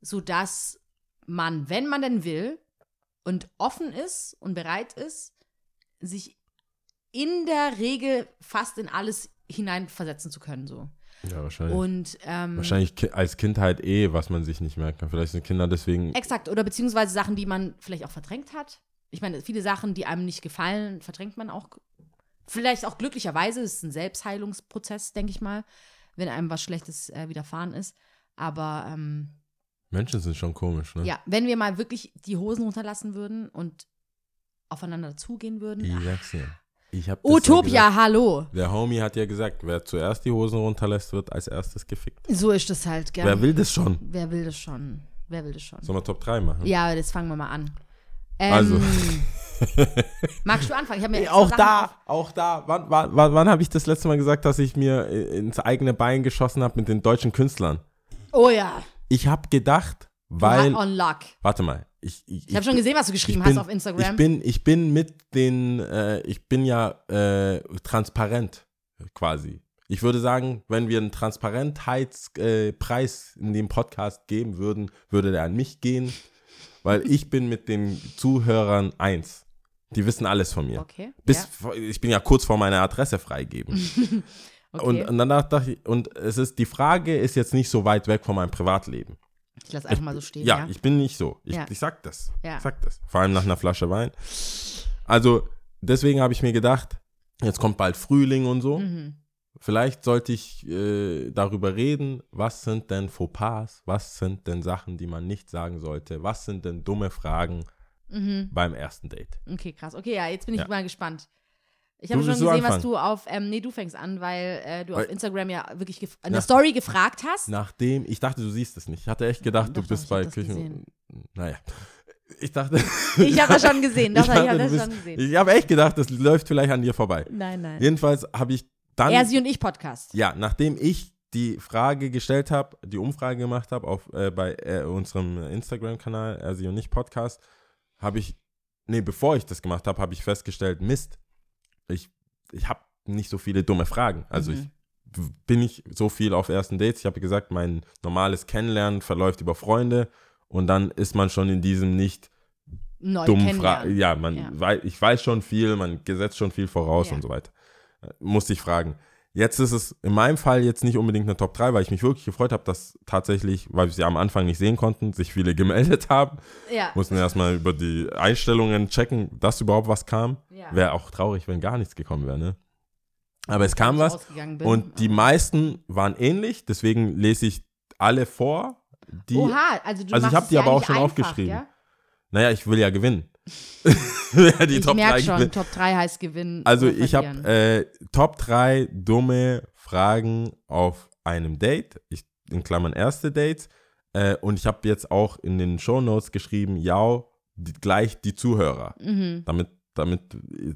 sodass man, wenn man denn will und offen ist und bereit ist, sich in der Regel fast in alles hineinversetzen zu können. So. Ja, wahrscheinlich. Und ähm, wahrscheinlich ki- als Kind halt eh, was man sich nicht merken kann. Vielleicht sind Kinder deswegen. exakt, oder beziehungsweise Sachen, die man vielleicht auch verdrängt hat. Ich meine, viele Sachen, die einem nicht gefallen, verdrängt man auch. Vielleicht auch glücklicherweise, es ist ein Selbstheilungsprozess, denke ich mal, wenn einem was Schlechtes äh, widerfahren ist. Aber ähm, Menschen sind schon komisch, ne? ja, wenn wir mal wirklich die Hosen runterlassen würden und aufeinander zugehen würden. Ich ah, sag's dir. Ich hab das ja Utopia, gesagt. hallo. Der Homie hat ja gesagt, wer zuerst die Hosen runterlässt, wird als erstes gefickt. So ist das halt, gell? Wer will das schon? Wer will das schon? Wer will das schon? Sollen wir Top 3 machen? Ja, das fangen wir mal an. Ähm, Also. [laughs] magst du anfangen? Ich mir auch Sachen da, auf- auch da. Wann, wann, wann, wann habe ich das letzte Mal gesagt, dass ich mir ins eigene Bein geschossen habe mit den deutschen Künstlern? Oh ja. Ich habe gedacht, Weil, weil. on luck. Warte mal. Ich, ich, Ich habe schon gesehen, was du geschrieben bin, hast auf Instagram. Ich bin, ich bin mit den, äh, ich bin ja äh, transparent quasi. Ich würde sagen, wenn wir einen Transparentheitspreis äh, in dem Podcast geben würden, würde der an mich gehen, weil [laughs] ich bin mit den Zuhörern eins. Die wissen alles von mir. okay. Bis ich bin ja kurz vor meiner Adresse freigeben. ja, [laughs] okay. Und, und dann dachte ich, und es ist, die Frage ist jetzt nicht so weit weg von meinem Privatleben. Ich lasse einfach mal so stehen. Ja, Ja, ich bin nicht so. Ich, Ja. ich sag das. Ja. Ich sag das. Vor allem nach einer Flasche Wein. Also, deswegen habe ich mir gedacht, jetzt kommt bald Frühling und so. Mhm. Vielleicht sollte ich äh, darüber reden, was sind denn Fauxpas, was sind denn Sachen, die man nicht sagen sollte, was sind denn dumme Fragen Mhm. beim ersten Date. Okay, krass. Okay, ja, jetzt bin ich mal gespannt. Ich habe schon gesehen, was du auf, ähm, nee, du fängst an, weil äh, du auf Instagram ja wirklich gef- eine Na- Story gefragt hast. Nachdem, ich dachte, du siehst es nicht. Ich hatte echt gedacht, Doch, du bist ich bei Küchen. Naja. Ich dachte. [laughs] Ich habe das schon gesehen. [laughs] Doch, ich, dachte, habe du das bist- schon gesehen. Ich habe echt gedacht, das läuft vielleicht an dir vorbei. nein, nein. Jedenfalls habe ich dann. Er, sie und ich Podcast. Ja, nachdem ich die Frage gestellt habe, die Umfrage gemacht habe auf äh, bei äh, unserem Instagram-Kanal, er sie und nicht Podcast, habe ich, nee, bevor ich das gemacht habe, habe ich festgestellt, Mist, ich, ich habe nicht so viele dumme Fragen. Also Mhm. ich bin nicht so viel auf ersten Dates. Ich habe gesagt, mein normales Kennenlernen verläuft über Freunde und dann ist man schon in diesem nicht Neu dummen. Fragen. Ja, man Ja. Wei ich weiß schon viel, man setzt schon viel voraus Ja. und so weiter. Äh, Musste ich fragen. Jetzt ist es in meinem Fall jetzt nicht unbedingt eine Top 3, weil ich mich wirklich gefreut habe, dass tatsächlich, weil wir sie am Anfang nicht sehen konnten, sich viele [laughs] gemeldet haben. Ja. Mussten erstmal über die Einstellungen checken, dass überhaupt was kam. Ja. Wäre auch traurig, wenn gar nichts gekommen wäre, ne? Aber es kam was. bin. Und die meisten waren ähnlich, deswegen lese ich alle vor. Die, Oha, also du Also ich machst hab es die aber auch schon einfach, aufgeschrieben. Ja? Naja, ich will ja gewinnen. Wer die ich Top 3 merke schon, gewinnt. Top 3 heißt gewinnen. Also ich habe äh, Top 3 dumme Fragen auf einem Date, ich, in Klammern erste Dates. Äh, und ich habe jetzt auch in den Shownotes geschrieben, ja, die, gleich die Zuhörer, Mhm. damit, damit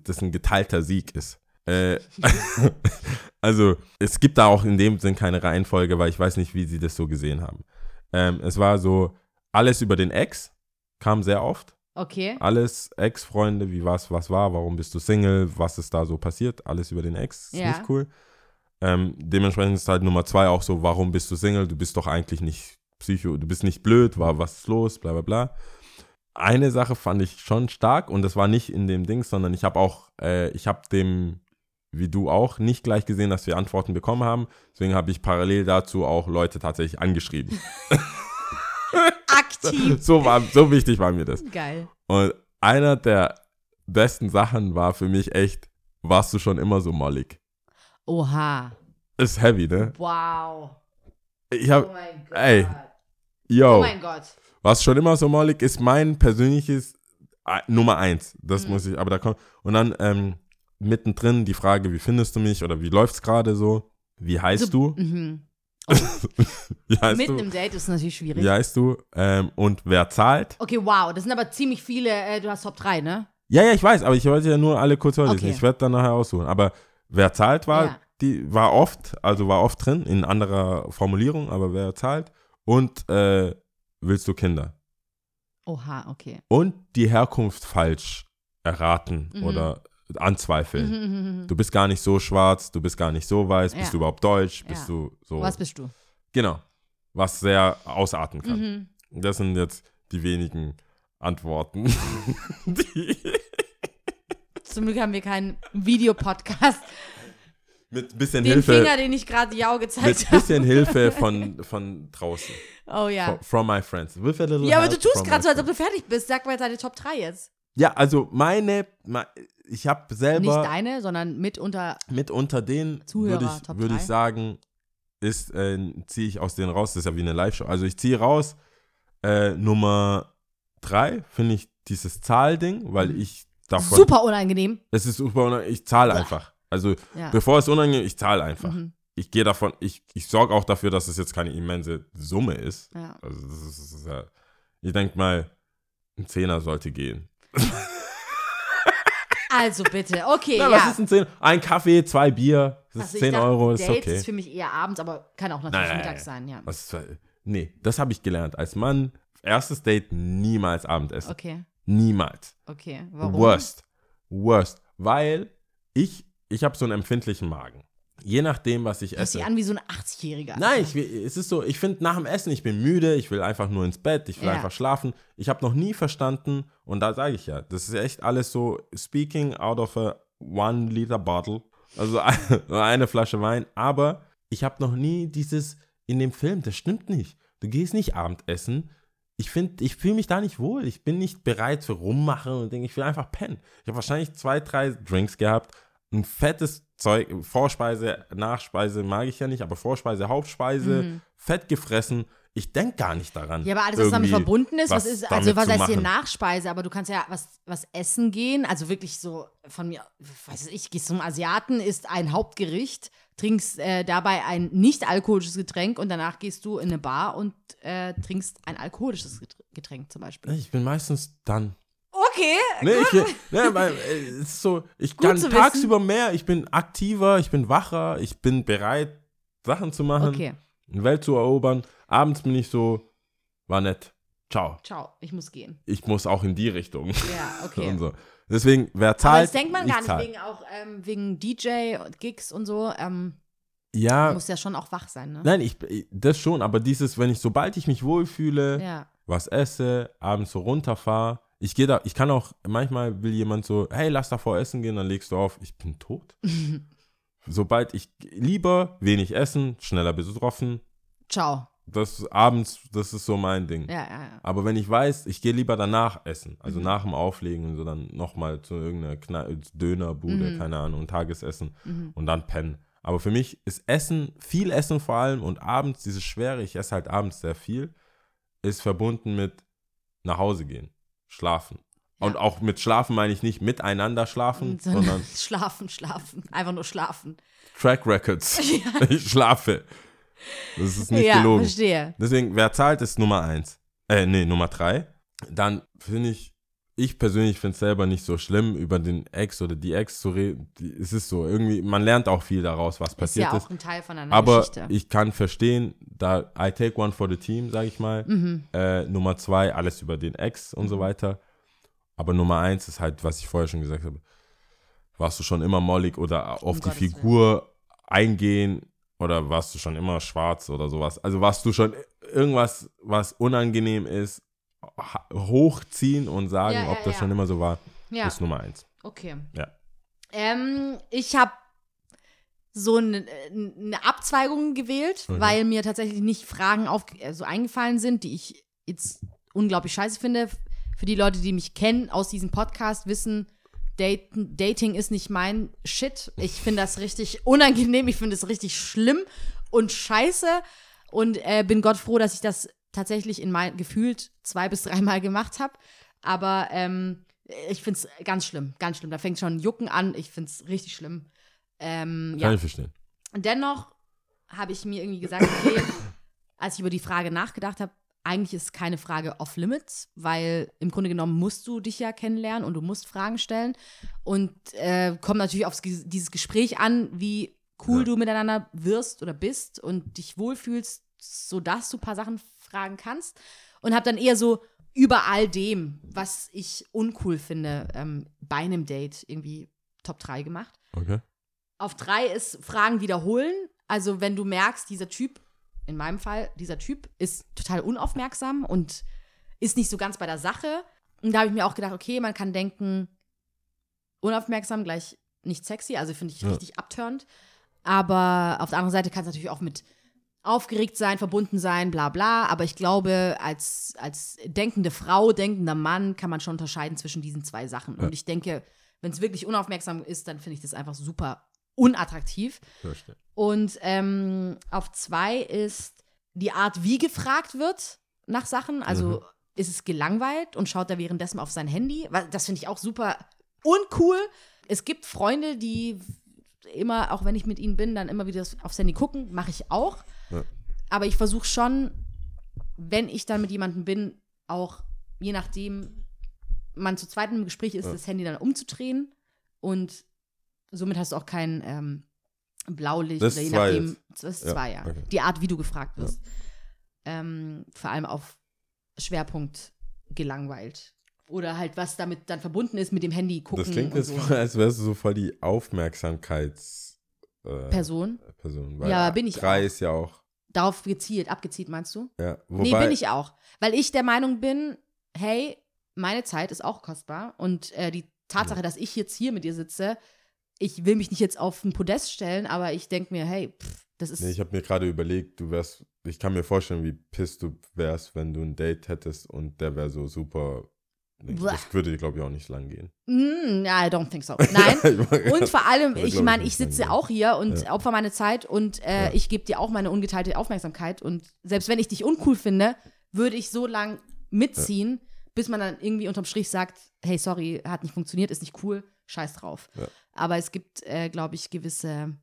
das ein geteilter Sieg ist. Äh, [laughs] also es gibt da auch in dem Sinn keine Reihenfolge, weil ich weiß nicht, wie sie das so gesehen haben. Ähm, es war so, alles über den Ex kam sehr oft. Okay. Alles Ex-Freunde, wie was, was war, warum bist du Single, was ist da so passiert, alles über den Ex, ist Ja. nicht cool. Ähm, dementsprechend ist halt Nummer zwei auch so, warum bist du Single, du bist doch eigentlich nicht psycho, du bist nicht blöd, war was ist los, bla bla bla. Eine Sache fand ich schon stark und das war nicht in dem Ding, sondern ich habe auch, äh, ich habe dem, wie du auch, nicht gleich gesehen, dass wir Antworten bekommen haben. Deswegen habe ich parallel dazu auch Leute tatsächlich angeschrieben. [laughs] Aktiv. so, war, so wichtig war mir das. Geil. Und einer der besten Sachen war für mich echt, warst du schon immer so mollig? Oha. Ist heavy, ne? Wow. Ich Oh hab, mein Gott. ey, Oh yo, mein Gott. warst schon immer so mollig, ist mein persönliches äh, Nummer eins. Das Mhm. muss ich, aber da kommt. Und dann ähm, mittendrin die Frage, wie findest du mich oder wie läuft's gerade so? Wie heißt So- du? Mhm. [laughs] Mitten du? im Date ist natürlich schwierig. Wie heißt du? Ähm, und wer zahlt? Okay, wow. Das sind aber ziemlich viele. Äh, du hast Top 3, ne? Ja, ja, ich weiß, aber ich wollte ja nur alle kurz vorlesen. Okay. Ich werde dann nachher aussuchen. Aber wer zahlt war, Ja. die war oft, also war oft drin, in anderer Formulierung, aber wer zahlt. Und äh, willst du Kinder? Oha, okay. Und die Herkunft falsch erraten Mhm. oder anzweifeln. Mhm, mhm, mhm. Du bist gar nicht so schwarz, du bist gar nicht so weiß, bist Ja. du überhaupt deutsch, bist Ja. du so. Was bist du? Genau. Was sehr ausarten kann. Mhm. Das sind jetzt die wenigen Antworten. [laughs] die Zum Glück haben wir keinen Videopodcast. mit bisschen Den Hilfe. Finger, den ich gerade Jau mit gezeigt habe. bisschen Hilfe [laughs] von, von draußen. Oh ja. From, from my friends. With a little Ja, aber du tust gerade so, als ob du fertig bist. Sag mal deine Top 3 jetzt. Ja, also meine, me- ich habe Nicht selber deine, sondern mit unter. mit unter den, Zuhörer, würde ich, würd ich sagen, ist, äh, ziehe ich aus denen raus, das ist ja wie eine Live-Show. Also ich ziehe raus äh, Nummer drei, finde ich dieses Zahlding, weil ich davon, Super unangenehm. es ist super, unang- ich zahle einfach. Also Ja. bevor es unangenehm ich zahle einfach. Mhm. Ich gehe davon, ich, ich sorge auch dafür, dass es jetzt keine immense Summe ist. ja. Also das ist, das ist ja, ich denke mal, ein Zehner sollte gehen. Also bitte, okay, Na, ja. was ist ein Zehner? Ein Kaffee, zwei Bier, das Also ist ich 10 dachte, Euro, das ist Dates okay. ist für mich eher abends, aber kann auch natürlich Nein, mittags nein. sein, ja. Was nee, das habe ich gelernt. Als Mann, erstes Date, niemals Abendessen. Okay, Niemals. okay. Warum? Worst. Worst. Weil ich, ich habe so einen empfindlichen Magen. Je nachdem, was ich Hört esse. sich an wie so eine 80-Jährige. Nein, ich will, es ist so, ich finde nach dem Essen, ich bin müde, ich will einfach nur ins Bett, ich will Ja. einfach schlafen. Ich habe noch nie verstanden, und da sage ich ja, das ist echt alles so, speaking out of a one liter bottle, also [laughs] eine Flasche Wein, aber ich habe noch nie dieses in dem Film, das stimmt nicht. Du gehst nicht Abendessen. Ich finde, ich fühle mich da nicht wohl. Ich bin nicht bereit für rummachen und denke, ich will einfach pennen. Ich habe wahrscheinlich zwei, drei Drinks gehabt, ein fettes Zeug, Vorspeise, Nachspeise mag ich ja nicht, aber Vorspeise, Hauptspeise, fett gefressen. Ich denke gar nicht daran. Mhm. Ja, aber alles, was damit verbunden ist, was, was ist, also was heißt hier. Nachspeise, aber du kannst ja was, was essen gehen, also wirklich so von mir, weiß ich, gehst zum Asiaten, isst ein Hauptgericht, trinkst äh, dabei ein nicht alkoholisches Getränk und danach gehst du in eine Bar und äh, trinkst ein alkoholisches Getr- Getränk zum Beispiel. Ich bin meistens dann. Okay, Nee, ich, nee, weil, äh, es ist so, ich Gut kann tagsüber mehr, ich bin aktiver, ich bin wacher, ich bin bereit, Sachen zu machen, okay, eine Welt zu erobern. Abends bin ich so, war nett. Ciao. ciao, ich muss gehen. Ich muss auch in die Richtung. Ja, [laughs] okay. so. Deswegen, wer zahlt. aber das denkt man gar nicht, zahl. wegen auch ähm, wegen DJ und Gigs und so, ähm, Ja, muss ja schon auch wach sein, ne? nein, ich, das schon, aber dieses, wenn ich, sobald ich mich wohlfühle, Ja. was esse, abends so runterfahre, ich gehe da, ich kann auch, manchmal will jemand so, hey, lass davor essen gehen, dann legst du auf, ich bin tot. [laughs] Sobald ich lieber wenig essen, schneller besoffen, Ciao. das abends, das ist so mein Ding. Ja, ja, ja. Aber wenn ich weiß, ich gehe lieber danach essen, Mhm. also nach dem Auflegen und so dann nochmal zu irgendeiner Kna Dönerbude, Mhm. keine Ahnung, Tagesessen und dann pennen. Aber für mich ist Essen, viel Essen vor allem und abends dieses Schwere, ich esse halt abends sehr viel, ist verbunden mit nach Hause gehen, schlafen. Und auch mit Schlafen meine ich nicht miteinander schlafen, sondern [laughs] schlafen, schlafen. Einfach nur schlafen. Track Records. [laughs] [laughs] Ich schlafe. Das ist nicht ja, gelogen. verstehe. Deswegen, wer zahlt, ist Nummer eins. Äh, nee, Nummer drei. Dann finde ich, ich persönlich finde es selber nicht so schlimm, über den Ex oder die Ex zu reden. Es ist so, irgendwie, man lernt auch viel daraus, was Ist passiert ja ist. auch ein Teil von einer Aber Geschichte. ich kann verstehen, da I take one for the team, sage ich mal. Mhm. Äh, Nummer zwei, alles über den Ex und so weiter. Aber Nummer eins ist halt, was ich vorher schon gesagt habe. Warst du schon immer mollig oder auf Um die Gottes Willen. Figur eingehen oder warst du schon immer schwarz oder sowas? Also warst du schon irgendwas, was unangenehm ist, hochziehen und sagen, Ja, ja, ob das ja. schon immer so war, ja, ist Nummer eins. okay. Ja. Ähm, ich habe so eine, eine Abzweigung gewählt, Mhm. weil mir tatsächlich nicht Fragen auf, äh, so eingefallen sind, die ich jetzt unglaublich scheiße finde. Für die Leute, die mich kennen aus diesem Podcast, wissen, Daten, Dating ist nicht mein Shit. Ich finde das richtig unangenehm, ich finde es richtig schlimm und scheiße und äh, bin Gott froh, dass ich das tatsächlich in mein gefühlt zwei bis dreimal gemacht habe. Aber ähm, ich finde es ganz schlimm, ganz schlimm. Da fängt schon Jucken an. Ich finde es richtig schlimm. Ähm, Kann ja. ich verstehen. Dennoch habe ich mir irgendwie gesagt, okay, [coughs] als ich über die Frage nachgedacht habe, eigentlich ist keine Frage off-limits, weil im Grunde genommen musst du dich ja kennenlernen und du musst Fragen stellen. Und äh, kommt natürlich auf dieses Gespräch an, wie cool Ja. du miteinander wirst oder bist und dich wohlfühlst, sodass du ein paar Sachen fragen kannst. Und habe dann eher so über all dem, was ich uncool finde, ähm, bei einem Date irgendwie Top 3 gemacht. Okay. Auf drei ist Fragen wiederholen. Also wenn du merkst, dieser Typ, in meinem Fall, dieser Typ ist total unaufmerksam und ist nicht so ganz bei der Sache. Und da habe ich mir auch gedacht, okay, man kann denken, unaufmerksam gleich nicht sexy, also finde ich Ja. richtig abturnt. Aber auf der anderen Seite kann es natürlich auch mit aufgeregt sein, verbunden sein, bla bla. Aber ich glaube, als, als denkende Frau, denkender Mann kann man schon unterscheiden zwischen diesen zwei Sachen. Ja. Und ich denke, wenn es wirklich unaufmerksam ist, dann finde ich das einfach super unattraktiv. Verstehe. Und ähm, auf zwei ist die Art, wie gefragt wird nach Sachen. Also Mhm. ist es gelangweilt und schaut da währenddessen auf sein Handy. Das finde ich auch super uncool. Es gibt Freunde, die immer, auch wenn ich mit ihnen bin, dann immer wieder aufs Handy gucken. Mache ich auch. Ja. Aber ich versuche schon, wenn ich dann mit jemandem bin, auch je nachdem man zu zweit im Gespräch ist, Ja. das Handy dann umzudrehen. Und somit hast du auch kein ähm, Blaulicht Das oder je nachdem. jetzt. Das ist Ja, zwei, ja. okay. Die Art, wie du gefragt wirst. Ähm, vor allem auf Schwerpunkt gelangweilt. Oder halt, was damit dann verbunden ist mit dem Handy gucken. Das klingt jetzt so. voll, als wärst du so voll die Aufmerksamkeits äh, Person. Person. Ja, bin ich Drei auch. ist ja auch. Darauf gezielt, abgezielt, meinst du? Ja, nee, wobei, bin ich auch. Weil ich der Meinung bin, hey, meine Zeit ist auch kostbar. Und äh, die Tatsache, dass ich jetzt hier mit dir sitze, ich will mich nicht jetzt auf ein Podest stellen, aber ich denke mir, hey, pff, das ist. Nee, ich habe mir gerade überlegt, du wärst, ich kann mir vorstellen, wie pisst du wärst, wenn du ein Date hättest und der wäre so super. Das würde, glaube ich, auch nicht lang gehen. Mm, I don't think so. Nein. [laughs] Und vor allem, [laughs] Ja, ich meine, ich sitze auch hier und Ja. opfer meine Zeit und äh, Ja. ich gebe dir auch meine ungeteilte Aufmerksamkeit. Und selbst wenn ich dich uncool finde, würde ich so lang mitziehen, bis man dann irgendwie unterm Strich sagt, hey, sorry, hat nicht funktioniert, ist nicht cool, scheiß drauf. Ja. Aber es gibt, äh, glaube ich, gewisse,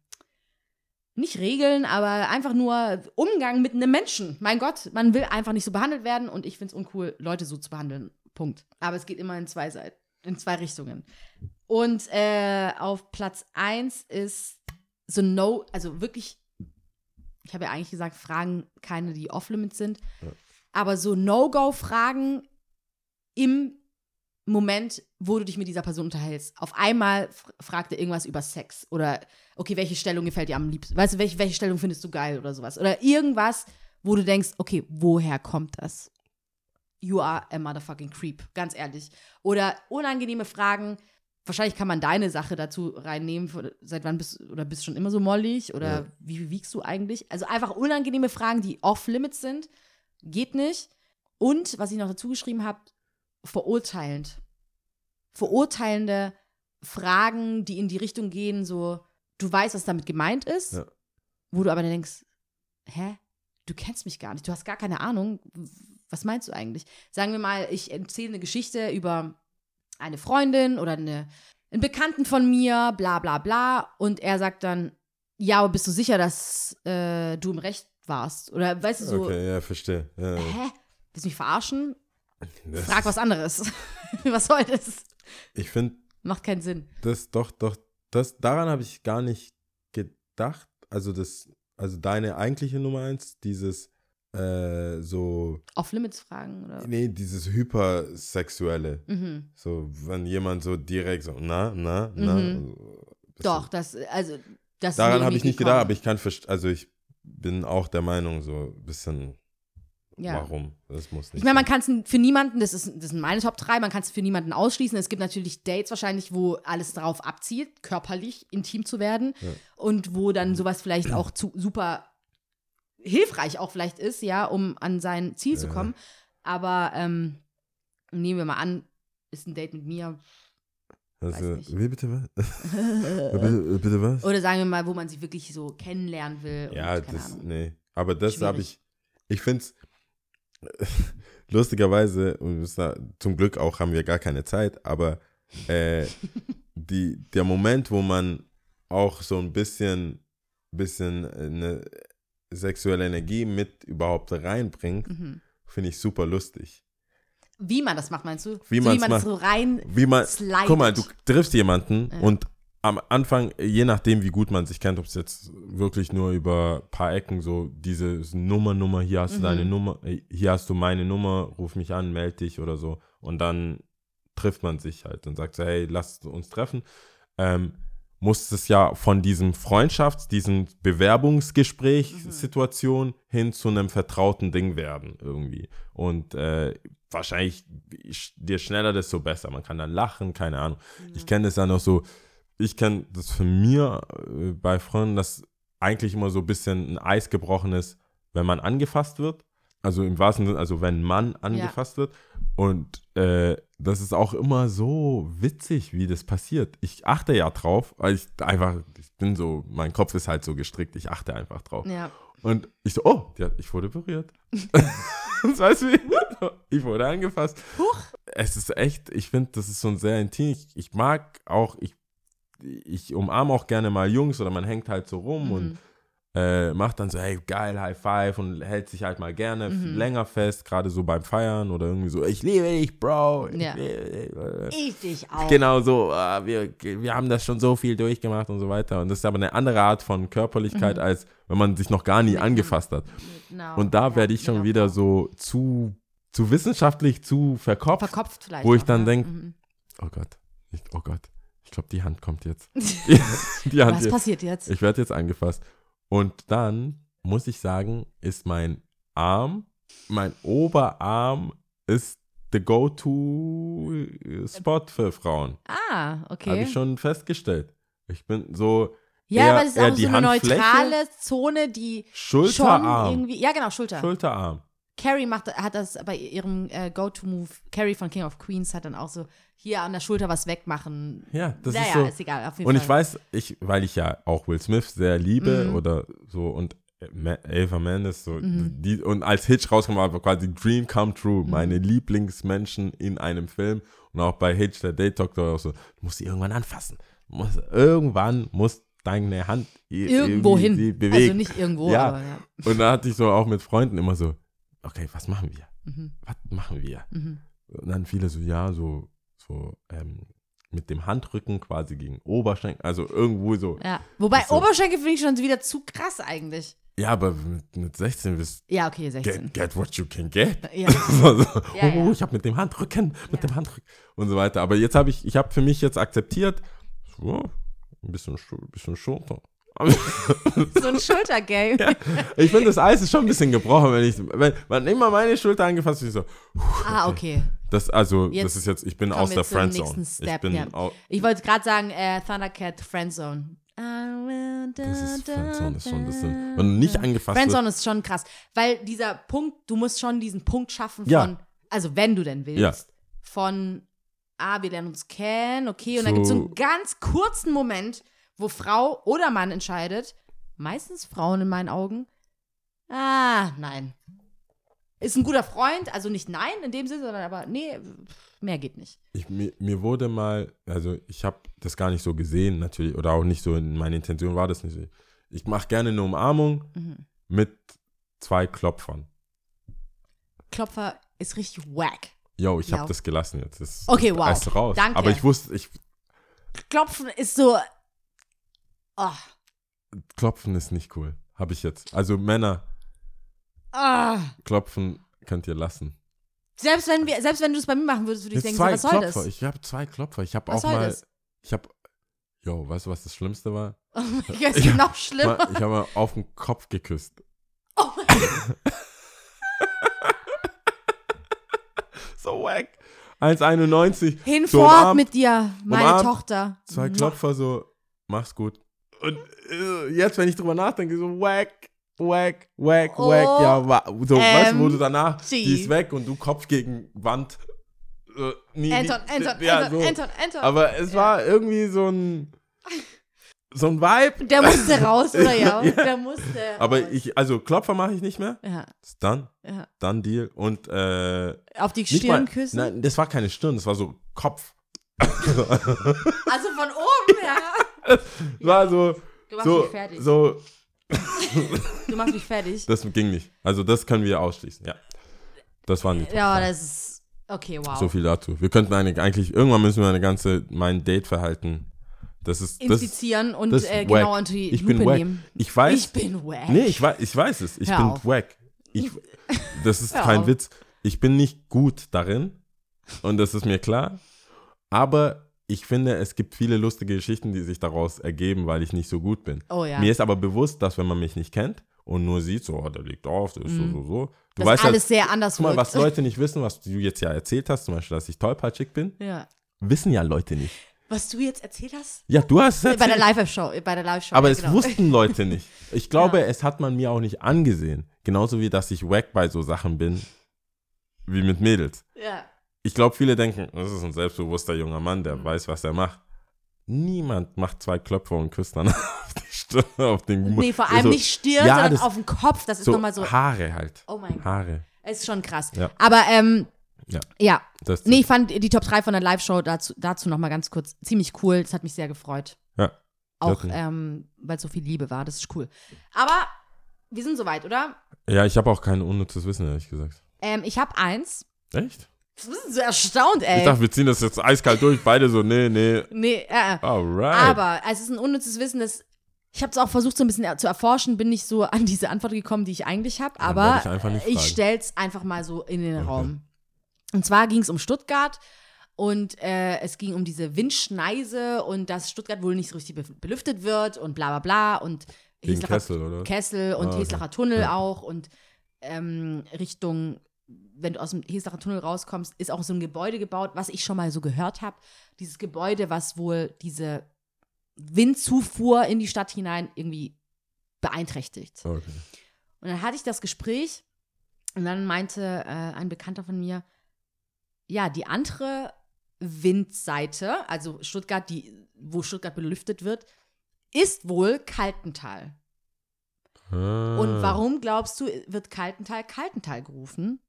nicht Regeln, aber einfach nur Umgang mit einem Menschen. Mein Gott, man will einfach nicht so behandelt werden und ich finde es uncool, Leute so zu behandeln. Punkt. Aber es geht immer in zwei Seiten, in zwei Richtungen. Und äh, auf Platz 1 ist so No, also wirklich, ich habe ja eigentlich gesagt, Fragen, keine, die off-limits sind, Ja. aber so No-Go-Fragen im Moment, wo du dich mit dieser Person unterhältst. Auf einmal fragt er irgendwas über Sex oder, okay, welche Stellung gefällt dir am liebsten? Weißt du, welche, welche Stellung findest du geil oder sowas? Oder irgendwas, wo du denkst, okay, woher kommt das? You are a motherfucking creep, ganz ehrlich. Oder unangenehme Fragen. Wahrscheinlich kann man deine Sache dazu reinnehmen. Seit wann bist oder bist du schon immer so mollig? Oder Ja. wie wiegst du eigentlich? Also einfach unangenehme Fragen, die off-limits sind. Geht nicht. Und, was ich noch dazu geschrieben habe, verurteilend. Verurteilende Fragen, die in die Richtung gehen, so, du weißt, was damit gemeint ist, Ja. wo du aber denkst, hä? Du kennst mich gar nicht, du hast gar keine Ahnung, was meinst du eigentlich? Sagen wir mal, ich erzähle eine Geschichte über eine Freundin oder eine, einen Bekannten von mir, bla bla bla. Und er sagt dann, ja, aber bist du sicher, dass äh, du im Recht warst? Oder weißt du so, Okay, ja, verstehe. Ja, hä? Willst du mich verarschen? Das- Frag was anderes. [laughs] was soll das? Ich finde, Macht keinen Sinn. das doch, doch, das, daran habe ich gar nicht gedacht. Also das, also deine eigentliche Nummer eins, dieses äh, so, Off-Limits fragen oder? nee, dieses hypersexuelle. Mhm. So, wenn jemand so direkt so, na, na, na. Mhm. so, Doch, das, also, das ist Daran habe ich nicht gedacht, gekommen. aber ich kann, also ich bin auch der Meinung, so ein bisschen, Ja. warum? Das muss nicht Ich meine, man kann es für niemanden, das, ist, das sind meine Top 3, man kann es für niemanden ausschließen. Es gibt natürlich Dates wahrscheinlich, wo alles darauf abzielt, körperlich intim zu werden. Ja. Und wo dann sowas vielleicht auch zu, super hilfreich auch vielleicht ist, ja, um an sein Ziel zu Ja. kommen. Aber ähm, nehmen wir mal an, ist ein Date mit mir. Also, wie bitte was? [laughs] bitte, bitte was? Oder sagen wir mal, wo man sich wirklich so kennenlernen will. Ja, und, das, Ahnung. nee. Aber das habe ich, ich finde es, [laughs] lustigerweise, zum Glück auch haben wir gar keine Zeit, aber äh, [laughs] die, der Moment, wo man auch so ein bisschen, bisschen eine sexuelle Energie mit überhaupt reinbringt, Mhm. finde ich super lustig. Wie man das macht, meinst du? Wie so, wie man macht. das so rein Wie man, slidet. guck mal, du triffst jemanden Ja. und am Anfang, je nachdem, wie gut man sich kennt, ob es jetzt wirklich nur über ein paar Ecken so diese Nummer, Nummer, hier hast du Mhm. deine Nummer, äh, hier hast du meine Nummer, ruf mich an, melde dich oder so. Und dann trifft man sich halt und sagt so, hey, lass uns treffen. Ähm, muss es ja von diesem Freundschafts-, diesem Bewerbungsgespräch-Situation hin zu einem vertrauten Ding werden irgendwie. Und äh, wahrscheinlich je schneller, desto besser. Man kann dann lachen, keine Ahnung. Ich kenne das dann auch so, ich kenne das von mir äh, bei Freunden, dass eigentlich immer so ein bisschen ein Eis gebrochen ist, wenn man angefasst wird. Also im wahrsten Sinne, also wenn man angefasst wird. Und äh, das ist auch immer so witzig, wie das passiert. Ich achte ja drauf, weil ich einfach, ich bin so, mein Kopf ist halt so gestrickt, ich achte einfach drauf. Ja. Und ich so, oh, hat, ich wurde berührt. [laughs] das weißt du? Ich wurde angefasst. Huch. Es ist echt, ich finde, das ist so ein sehr intim. Ich, ich mag auch, ich, ich umarme auch gerne mal Jungs oder man hängt halt so rum Mhm. und äh, macht dann so, hey, geil, High Five und hält sich halt mal gerne Mhm. länger fest, gerade so beim Feiern oder irgendwie so, ich liebe dich, Bro. Ich Ja. liebe dich. Ich dich auch. Genau so, ah, wir, wir haben das schon so viel durchgemacht und so weiter. Und das ist aber eine andere Art von Körperlichkeit, als wenn man sich noch gar nie Mhm. Einem- angefasst hat. Genau. Und da Ja, werde ich schon mega wieder so zu, zu wissenschaftlich, zu verkopft. verkopft vielleicht. wo ich auch, dann ja. denk, Mhm. Oh Gott, ich, oh Gott, ich glaube, die Hand kommt jetzt. die, [laughs] [laughs] die Hand Was jetzt. passiert jetzt? Ich werde jetzt angefasst. Und dann muss ich sagen, ist mein Arm, mein Oberarm ist the go-to-Spot für Frauen. ah, okay. Habe ich schon festgestellt. Ich bin so ja, eher- aber das ist auch die so eine Handfläche, neutrale Zone, die Schulterarm. schon irgendwie. Ja, genau, Schulter. Schulterarm. Carrie macht, hat das bei ihrem äh, Go-To-Move. Carrie von King of Queens hat dann auch so hier an der Schulter was wegmachen. Ja, das naja, ist so. ist egal. Auf jeden Und Fall. ich weiß, ich, weil ich ja auch Will Smith sehr liebe Mhm. oder so und Ma- Ava Mendes so Mhm. die und als Hitch rauskam war quasi Dream Come True, meine Lieblingsmenschen in einem Film und auch bei Hitch der Date da auch so, du musst sie irgendwann anfassen, du musst, irgendwann muss deine Hand Irgendwo sie hin. bewegen. Also nicht irgendwo, Ja. aber ja. Und da hatte ich so auch mit Freunden immer so, okay, was machen wir? Mhm. Was machen wir? Mhm. Und dann viele so, ja, so, so ähm, mit dem Handrücken quasi gegen Oberschenkel, also irgendwo so. ja. Wobei so. Oberschenkel finde ich schon wieder zu krass eigentlich. Ja, aber mit, mit 16 bist Ja, okay, 16. get, get what you can get. Ja. [laughs] so, so, Ja, oh, ja. ich habe mit dem Handrücken, mit dem Handrücken und so weiter. Aber jetzt habe ich, ich habe für mich jetzt akzeptiert, so, ein bisschen, ein bisschen Schulter. So ein Schultergame. ich finde, das Eis ist schon ein bisschen gebrochen, wenn ich, wenn, wenn immer meine Schulter angefasst ist, ich so, Ah, okay. das, also, Jetzt das ist jetzt, ich bin aus der Friendzone. nächsten Ich Step, bin, ja. au- Ich wollte gerade sagen, äh, Thundercat Friendzone. das ist Friendzone, ist schon, das sind, wenn du nicht angefasst Friendzone ist schon krass. Weil dieser Punkt, du musst schon diesen Punkt schaffen Ja. von, also wenn du denn willst, Ja. von, ah, wir lernen uns kennen, okay, und dann So- gibt es so einen ganz kurzen Moment, wo Frau oder Mann entscheidet, meistens Frauen in meinen Augen, ah, nein. ist ein guter Freund, also nicht nein in dem Sinne, sondern aber nee, mehr geht nicht. Ich, mir, mir wurde mal, also ich habe das gar nicht so gesehen natürlich, oder auch nicht so, in meine Intention war das nicht so. Ich mache gerne eine Umarmung Mhm. mit zwei Klopfern. Klopfer ist richtig wack. Yo, ich habe das gelassen jetzt. Das Okay, das wow. ist raus. Danke. Aber ich wusste, ich, Klopfen ist so. Oh, Klopfen ist nicht cool. Habe ich jetzt. Also Männer, ah. klopfen könnt ihr lassen. Selbst wenn wir, selbst wenn du es bei mir machen würdest, würde ich Jetzt denken, was soll Klopfer. das? Ich habe zwei Klopfer. Ich habe auch mal, das? ich habe, yo, weißt du, was das Schlimmste war? Oh mein Gott, [laughs] gibt noch schlimmer. Mal- Ich habe mal auf den Kopf geküsst. Oh mein Gott. [laughs] So wack. 1,91. Hinfort So mit dir, meine Tochter. Zwei Klopfer so, mach's gut. Und äh, jetzt, wenn ich drüber nachdenke, so wack, wack, wack, Oh, wack, ja, wa so, weißt du, wo ähm, du danach, G. die ist weg und du Kopf gegen Wand. Äh, nie, Anton, nie, Anton, ja, Anton, so. Anton, Anton. Aber es war irgendwie so ein, [laughs] so ein Vibe. Der musste raus, oder ja? [laughs] Ja. Der musste. Aber raus. ich, also Klopfer mache ich nicht mehr. Ja, dann, ja. dann Deal. Und äh, Auf die Stirn mal, küssen? Nein, das war keine Stirn, das war so Kopf. Also von oben, ja. [laughs] war so, Du machst so, mich fertig. so, [laughs] Du machst mich fertig. das ging nicht. Also das können wir ausschließen, ja. Das waren die Top Ja, das ist. Okay, wow. So viel dazu. Wir könnten eine, eigentlich, irgendwann müssen wir eine ganze, mein Date-Verhalten, das ist, das, Inspizieren und das äh, genau unter die ich Lupe bin wack. nehmen. Ich weiß, Ich bin wack. nee, ich weiß, ich weiß es. Ich Hör bin auf. wack. Ich, [laughs] das ist Hör kein auf. Witz. Ich bin nicht gut darin und das ist mir klar. Aber ich finde, es gibt viele lustige Geschichten, die sich daraus ergeben, weil ich nicht so gut bin. Oh ja. Mir ist aber bewusst, dass wenn man mich nicht kennt und nur sieht, so, oh, der liegt auf, der ist so, so, so. Du dass weißt alles sehr anders guck mal, was Leute nicht wissen, was du jetzt ja erzählt hast, zum Beispiel, dass ich tollpatschig bin, ja. wissen ja Leute nicht. Was du jetzt erzählt hast? Ja, du hast es Bei der erzählt, Live-Show. Bei der Live-Show. aber ja, es genau. wussten Leute nicht. [laughs] Ich glaube, Ja. es hat man mir auch nicht angesehen. Genauso wie, dass ich wack bei so Sachen bin, wie mit Mädels. Ja. Ich glaube, viele denken, das ist ein selbstbewusster junger Mann, der Mhm. weiß, was er macht. Niemand macht zwei Klöpfe und küsst dann [laughs] auf die Stirn, auf den Mund. Nee, vor allem so, nicht Stirn, ja, sondern auf den Kopf. Das ist so nochmal so. Haare halt. Oh mein Gott. Haare. Ist schon krass. Ja. Aber, ähm, Ja. ja. Das Nee, ich fand die Top 3 von der Live-Show dazu, dazu nochmal ganz kurz ziemlich cool. Das hat mich sehr gefreut. Ja. Auch, ähm, weil es so viel Liebe war. Das ist cool. Aber wir sind soweit, oder? Ja, ich habe auch kein unnützes Wissen, ehrlich gesagt. Ähm, ich habe eins. Echt? Du bist so erstaunt, ey. Ich dachte, wir ziehen das jetzt eiskalt durch. Beide so, nee, nee. nee, äh, äh. Alright. Aber es ist ein unnützes Wissen, das ich habe es auch versucht, so ein bisschen zu erforschen, bin nicht so an diese Antwort gekommen, die ich eigentlich habe, aber ich ich fragen. stell's einfach mal so in den Okay. Raum. Und zwar ging es um Stuttgart und äh, es ging um diese Windschneise und dass Stuttgart wohl nicht so richtig be belüftet wird und bla bla bla und Kessel, oder? Kessel und Ah, okay. Heslacher Tunnel Ja. auch und ähm, Richtung, wenn du aus dem Heslacher Tunnel rauskommst, ist auch so ein Gebäude gebaut, was ich schon mal so gehört habe. Dieses Gebäude, was wohl diese Windzufuhr in die Stadt hinein irgendwie beeinträchtigt. Okay. Und dann hatte ich das Gespräch und dann meinte äh, ein Bekannter von mir, ja, die andere Windseite, also Stuttgart, die, wo Stuttgart belüftet wird, ist wohl Kaltental. Ah. Und warum glaubst du, wird Kaltental Kaltental gerufen?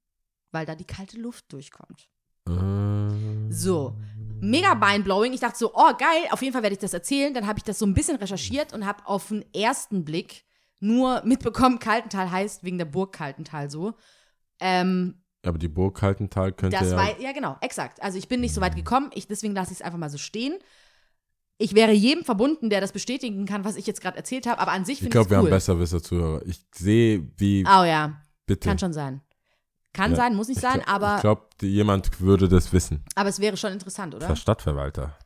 Weil da die kalte Luft durchkommt. Ah. So, mega mindblowing. Ich dachte so, oh geil, auf jeden Fall werde ich das erzählen. Dann habe ich das so ein bisschen recherchiert und habe auf den ersten Blick nur mitbekommen, Kaltental heißt wegen der Burg Kaltental so. Ähm, Aber die Burg Kaltental könnte das ja. war, ja genau, exakt. Also ich bin nicht so weit gekommen, ich, deswegen lasse ich es einfach mal so stehen. Ich wäre jedem verbunden, der das bestätigen kann, was ich jetzt gerade erzählt habe, aber an sich ich finde ich glaube, es wir haben cool. besserwisser Zuhörer. Ich sehe, wie. Oh ja, bitte. kann schon sein. Kann Ja. sein, muss nicht Ich sein, glaub- aber, Ich glaube, jemand würde das wissen. aber es wäre schon interessant, oder? Der Stadtverwalter.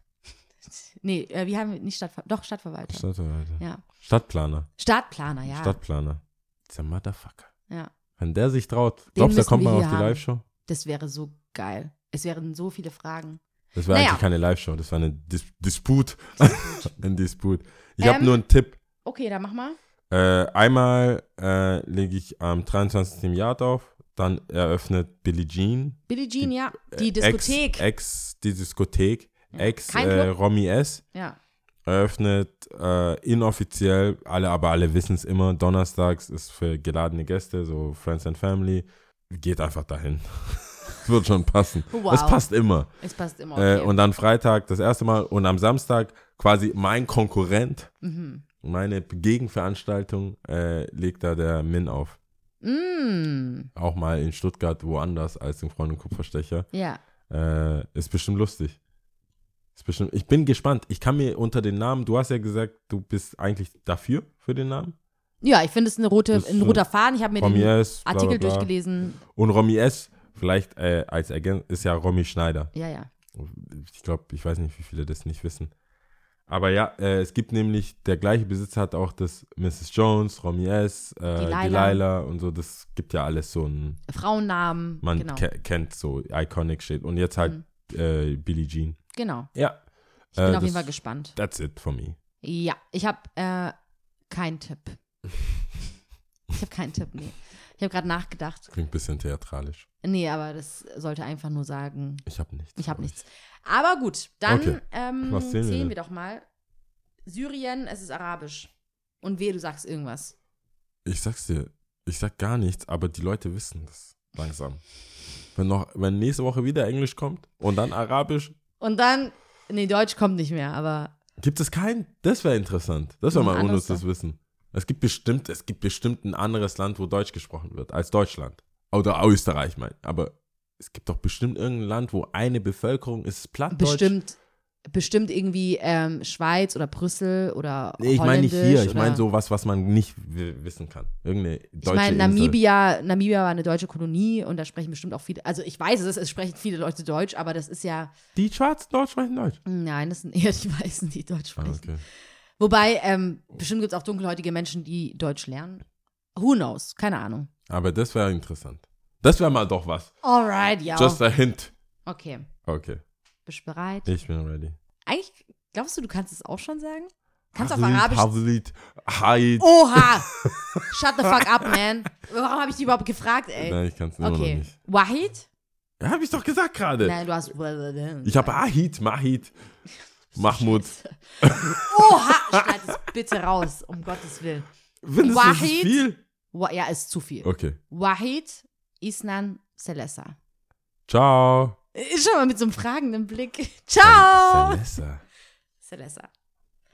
Nee, äh, wir haben nicht Stadtver doch Stadtverwalter. Stadtverwalter. Ja. Stadtplaner. Stadtplaner, ja. Stadtplaner. Dieser Motherfucker. ja. Wenn der sich traut, glaubst du, müssen kommt mal auf die. Live-Show? Das wäre so geil. Es wären so viele Fragen. Das war Naja. eigentlich keine Live-Show, das war eine Dis Disput. [laughs] Ein Disput. Ich habe Ähm. nur einen Tipp. Okay, dann mach mal. Äh, einmal äh, lege ich am 23. im Jahr auf, dann eröffnet Billie Jean. Billie Jean, Die- ja. Die äh, Diskothek. Ex, ex die Diskothek. Ex äh? Romy S. ja. eröffnet äh, inoffiziell, alle, aber alle wissen es immer, donnerstags ist für geladene Gäste, so Friends and Family. geht einfach dahin. [laughs] Wird schon passen. Wow. Es passt immer. Es passt immer. Äh, Okay. und dann Freitag das erste Mal und am Samstag quasi mein Konkurrent, mhm. meine Gegenveranstaltung, äh, legt da der Min auf. Mm, Auch mal in Stuttgart woanders als im Freund und Kupferstecher. ja. Äh, ist bestimmt lustig. Ist bestimmt, ich bin gespannt. Ich kann mir unter den Namen, du hast ja gesagt, du bist eigentlich dafür für den Namen. Ja, ich finde es eine rote, Das ein roter Faden. Ich habe mir Romy den S. Artikel bla, bla. durchgelesen. Und Romy S. Vielleicht äh, als Ergänzung ist ja Romy Schneider. Ja, ja. Ich glaube, ich weiß nicht, wie viele das nicht wissen. Aber ja, äh, es gibt nämlich, der gleiche Besitzer hat auch das Mrs. Jones, Romy S., äh, Delilah. Delilah. und so. Das gibt ja alles so ein, Frauennamen. man genau. ke kennt so iconic shit. Und jetzt halt Mhm. äh, Billie Jean. genau. Ja. Ich bin Äh, auf das- jeden Fall gespannt. That's it for me. Ja, ich habe äh, keinen Tipp. Ich habe keinen Tipp, nee. Ich habe gerade nachgedacht. Klingt ein bisschen theatralisch. Nee, aber das sollte einfach nur sagen, Ich habe nichts. ich habe nichts. Aber gut, dann Okay. ähm, zählen zählen, wir wir, doch mal. Syrien, es ist arabisch. Und wehe, du sagst irgendwas. Ich sag's dir, ich sag gar nichts, aber die Leute wissen das langsam. Wenn noch, wenn nächste Woche wieder Englisch kommt und dann Arabisch, Und dann, nee, Deutsch kommt nicht mehr, aber gibt es kein, das wäre interessant. Das wäre mal unnützes Wissen. Es gibt bestimmt, es gibt bestimmt ein anderes Land, wo Deutsch gesprochen wird, als Deutschland. Oder Österreich, mein. Aber es gibt doch bestimmt irgendein Land, wo eine Bevölkerung ist Plattdeutsch. bestimmt, bestimmt irgendwie ähm, Schweiz oder Brüssel oder Nee, ich meine nicht hier, ich meine oder- so was, was man nicht wi- wissen kann. Irgendeine deutsche Ich meine. Namibia, Namibia war eine deutsche Kolonie und da sprechen bestimmt auch viele, also ich weiß es, es sprechen viele Leute Deutsch, aber das ist ja, Die Schwarzen Deutsch sprechen Deutsch. nein, das sind [laughs] eher die Weißen, die Deutsch Ah, sprechen. okay. Wobei, ähm, bestimmt gibt es auch dunkelhäutige Menschen, die Deutsch lernen. Who knows? Keine Ahnung. Aber das wäre interessant. Das wäre mal doch was. Alright, ja. Just a hint. okay. Okay, Bist du bereit? ich bin ready. Eigentlich, glaubst du, du kannst es auch schon sagen? Kannst auf Havlit, Arabisch. Havlit, Haid. Oha! [laughs] Shut the fuck up, man. Warum habe ich dich überhaupt gefragt, ey? Nein, ich kann es immer noch Okay. nicht. Wahid? Ja, hab ich doch gesagt gerade. Nein, du hast. Ich habe Ahid, Mahid, [laughs] Mahmoud. Oha! Schneid es bitte raus, um Gottes Willen. Findest du das ist Wahid? viel? Ja, ist zu viel. Okay. Wahid Isnan Selessa. Ciao. Schon mal mit so einem fragenden Blick. Ciao! Salessa. Selessa.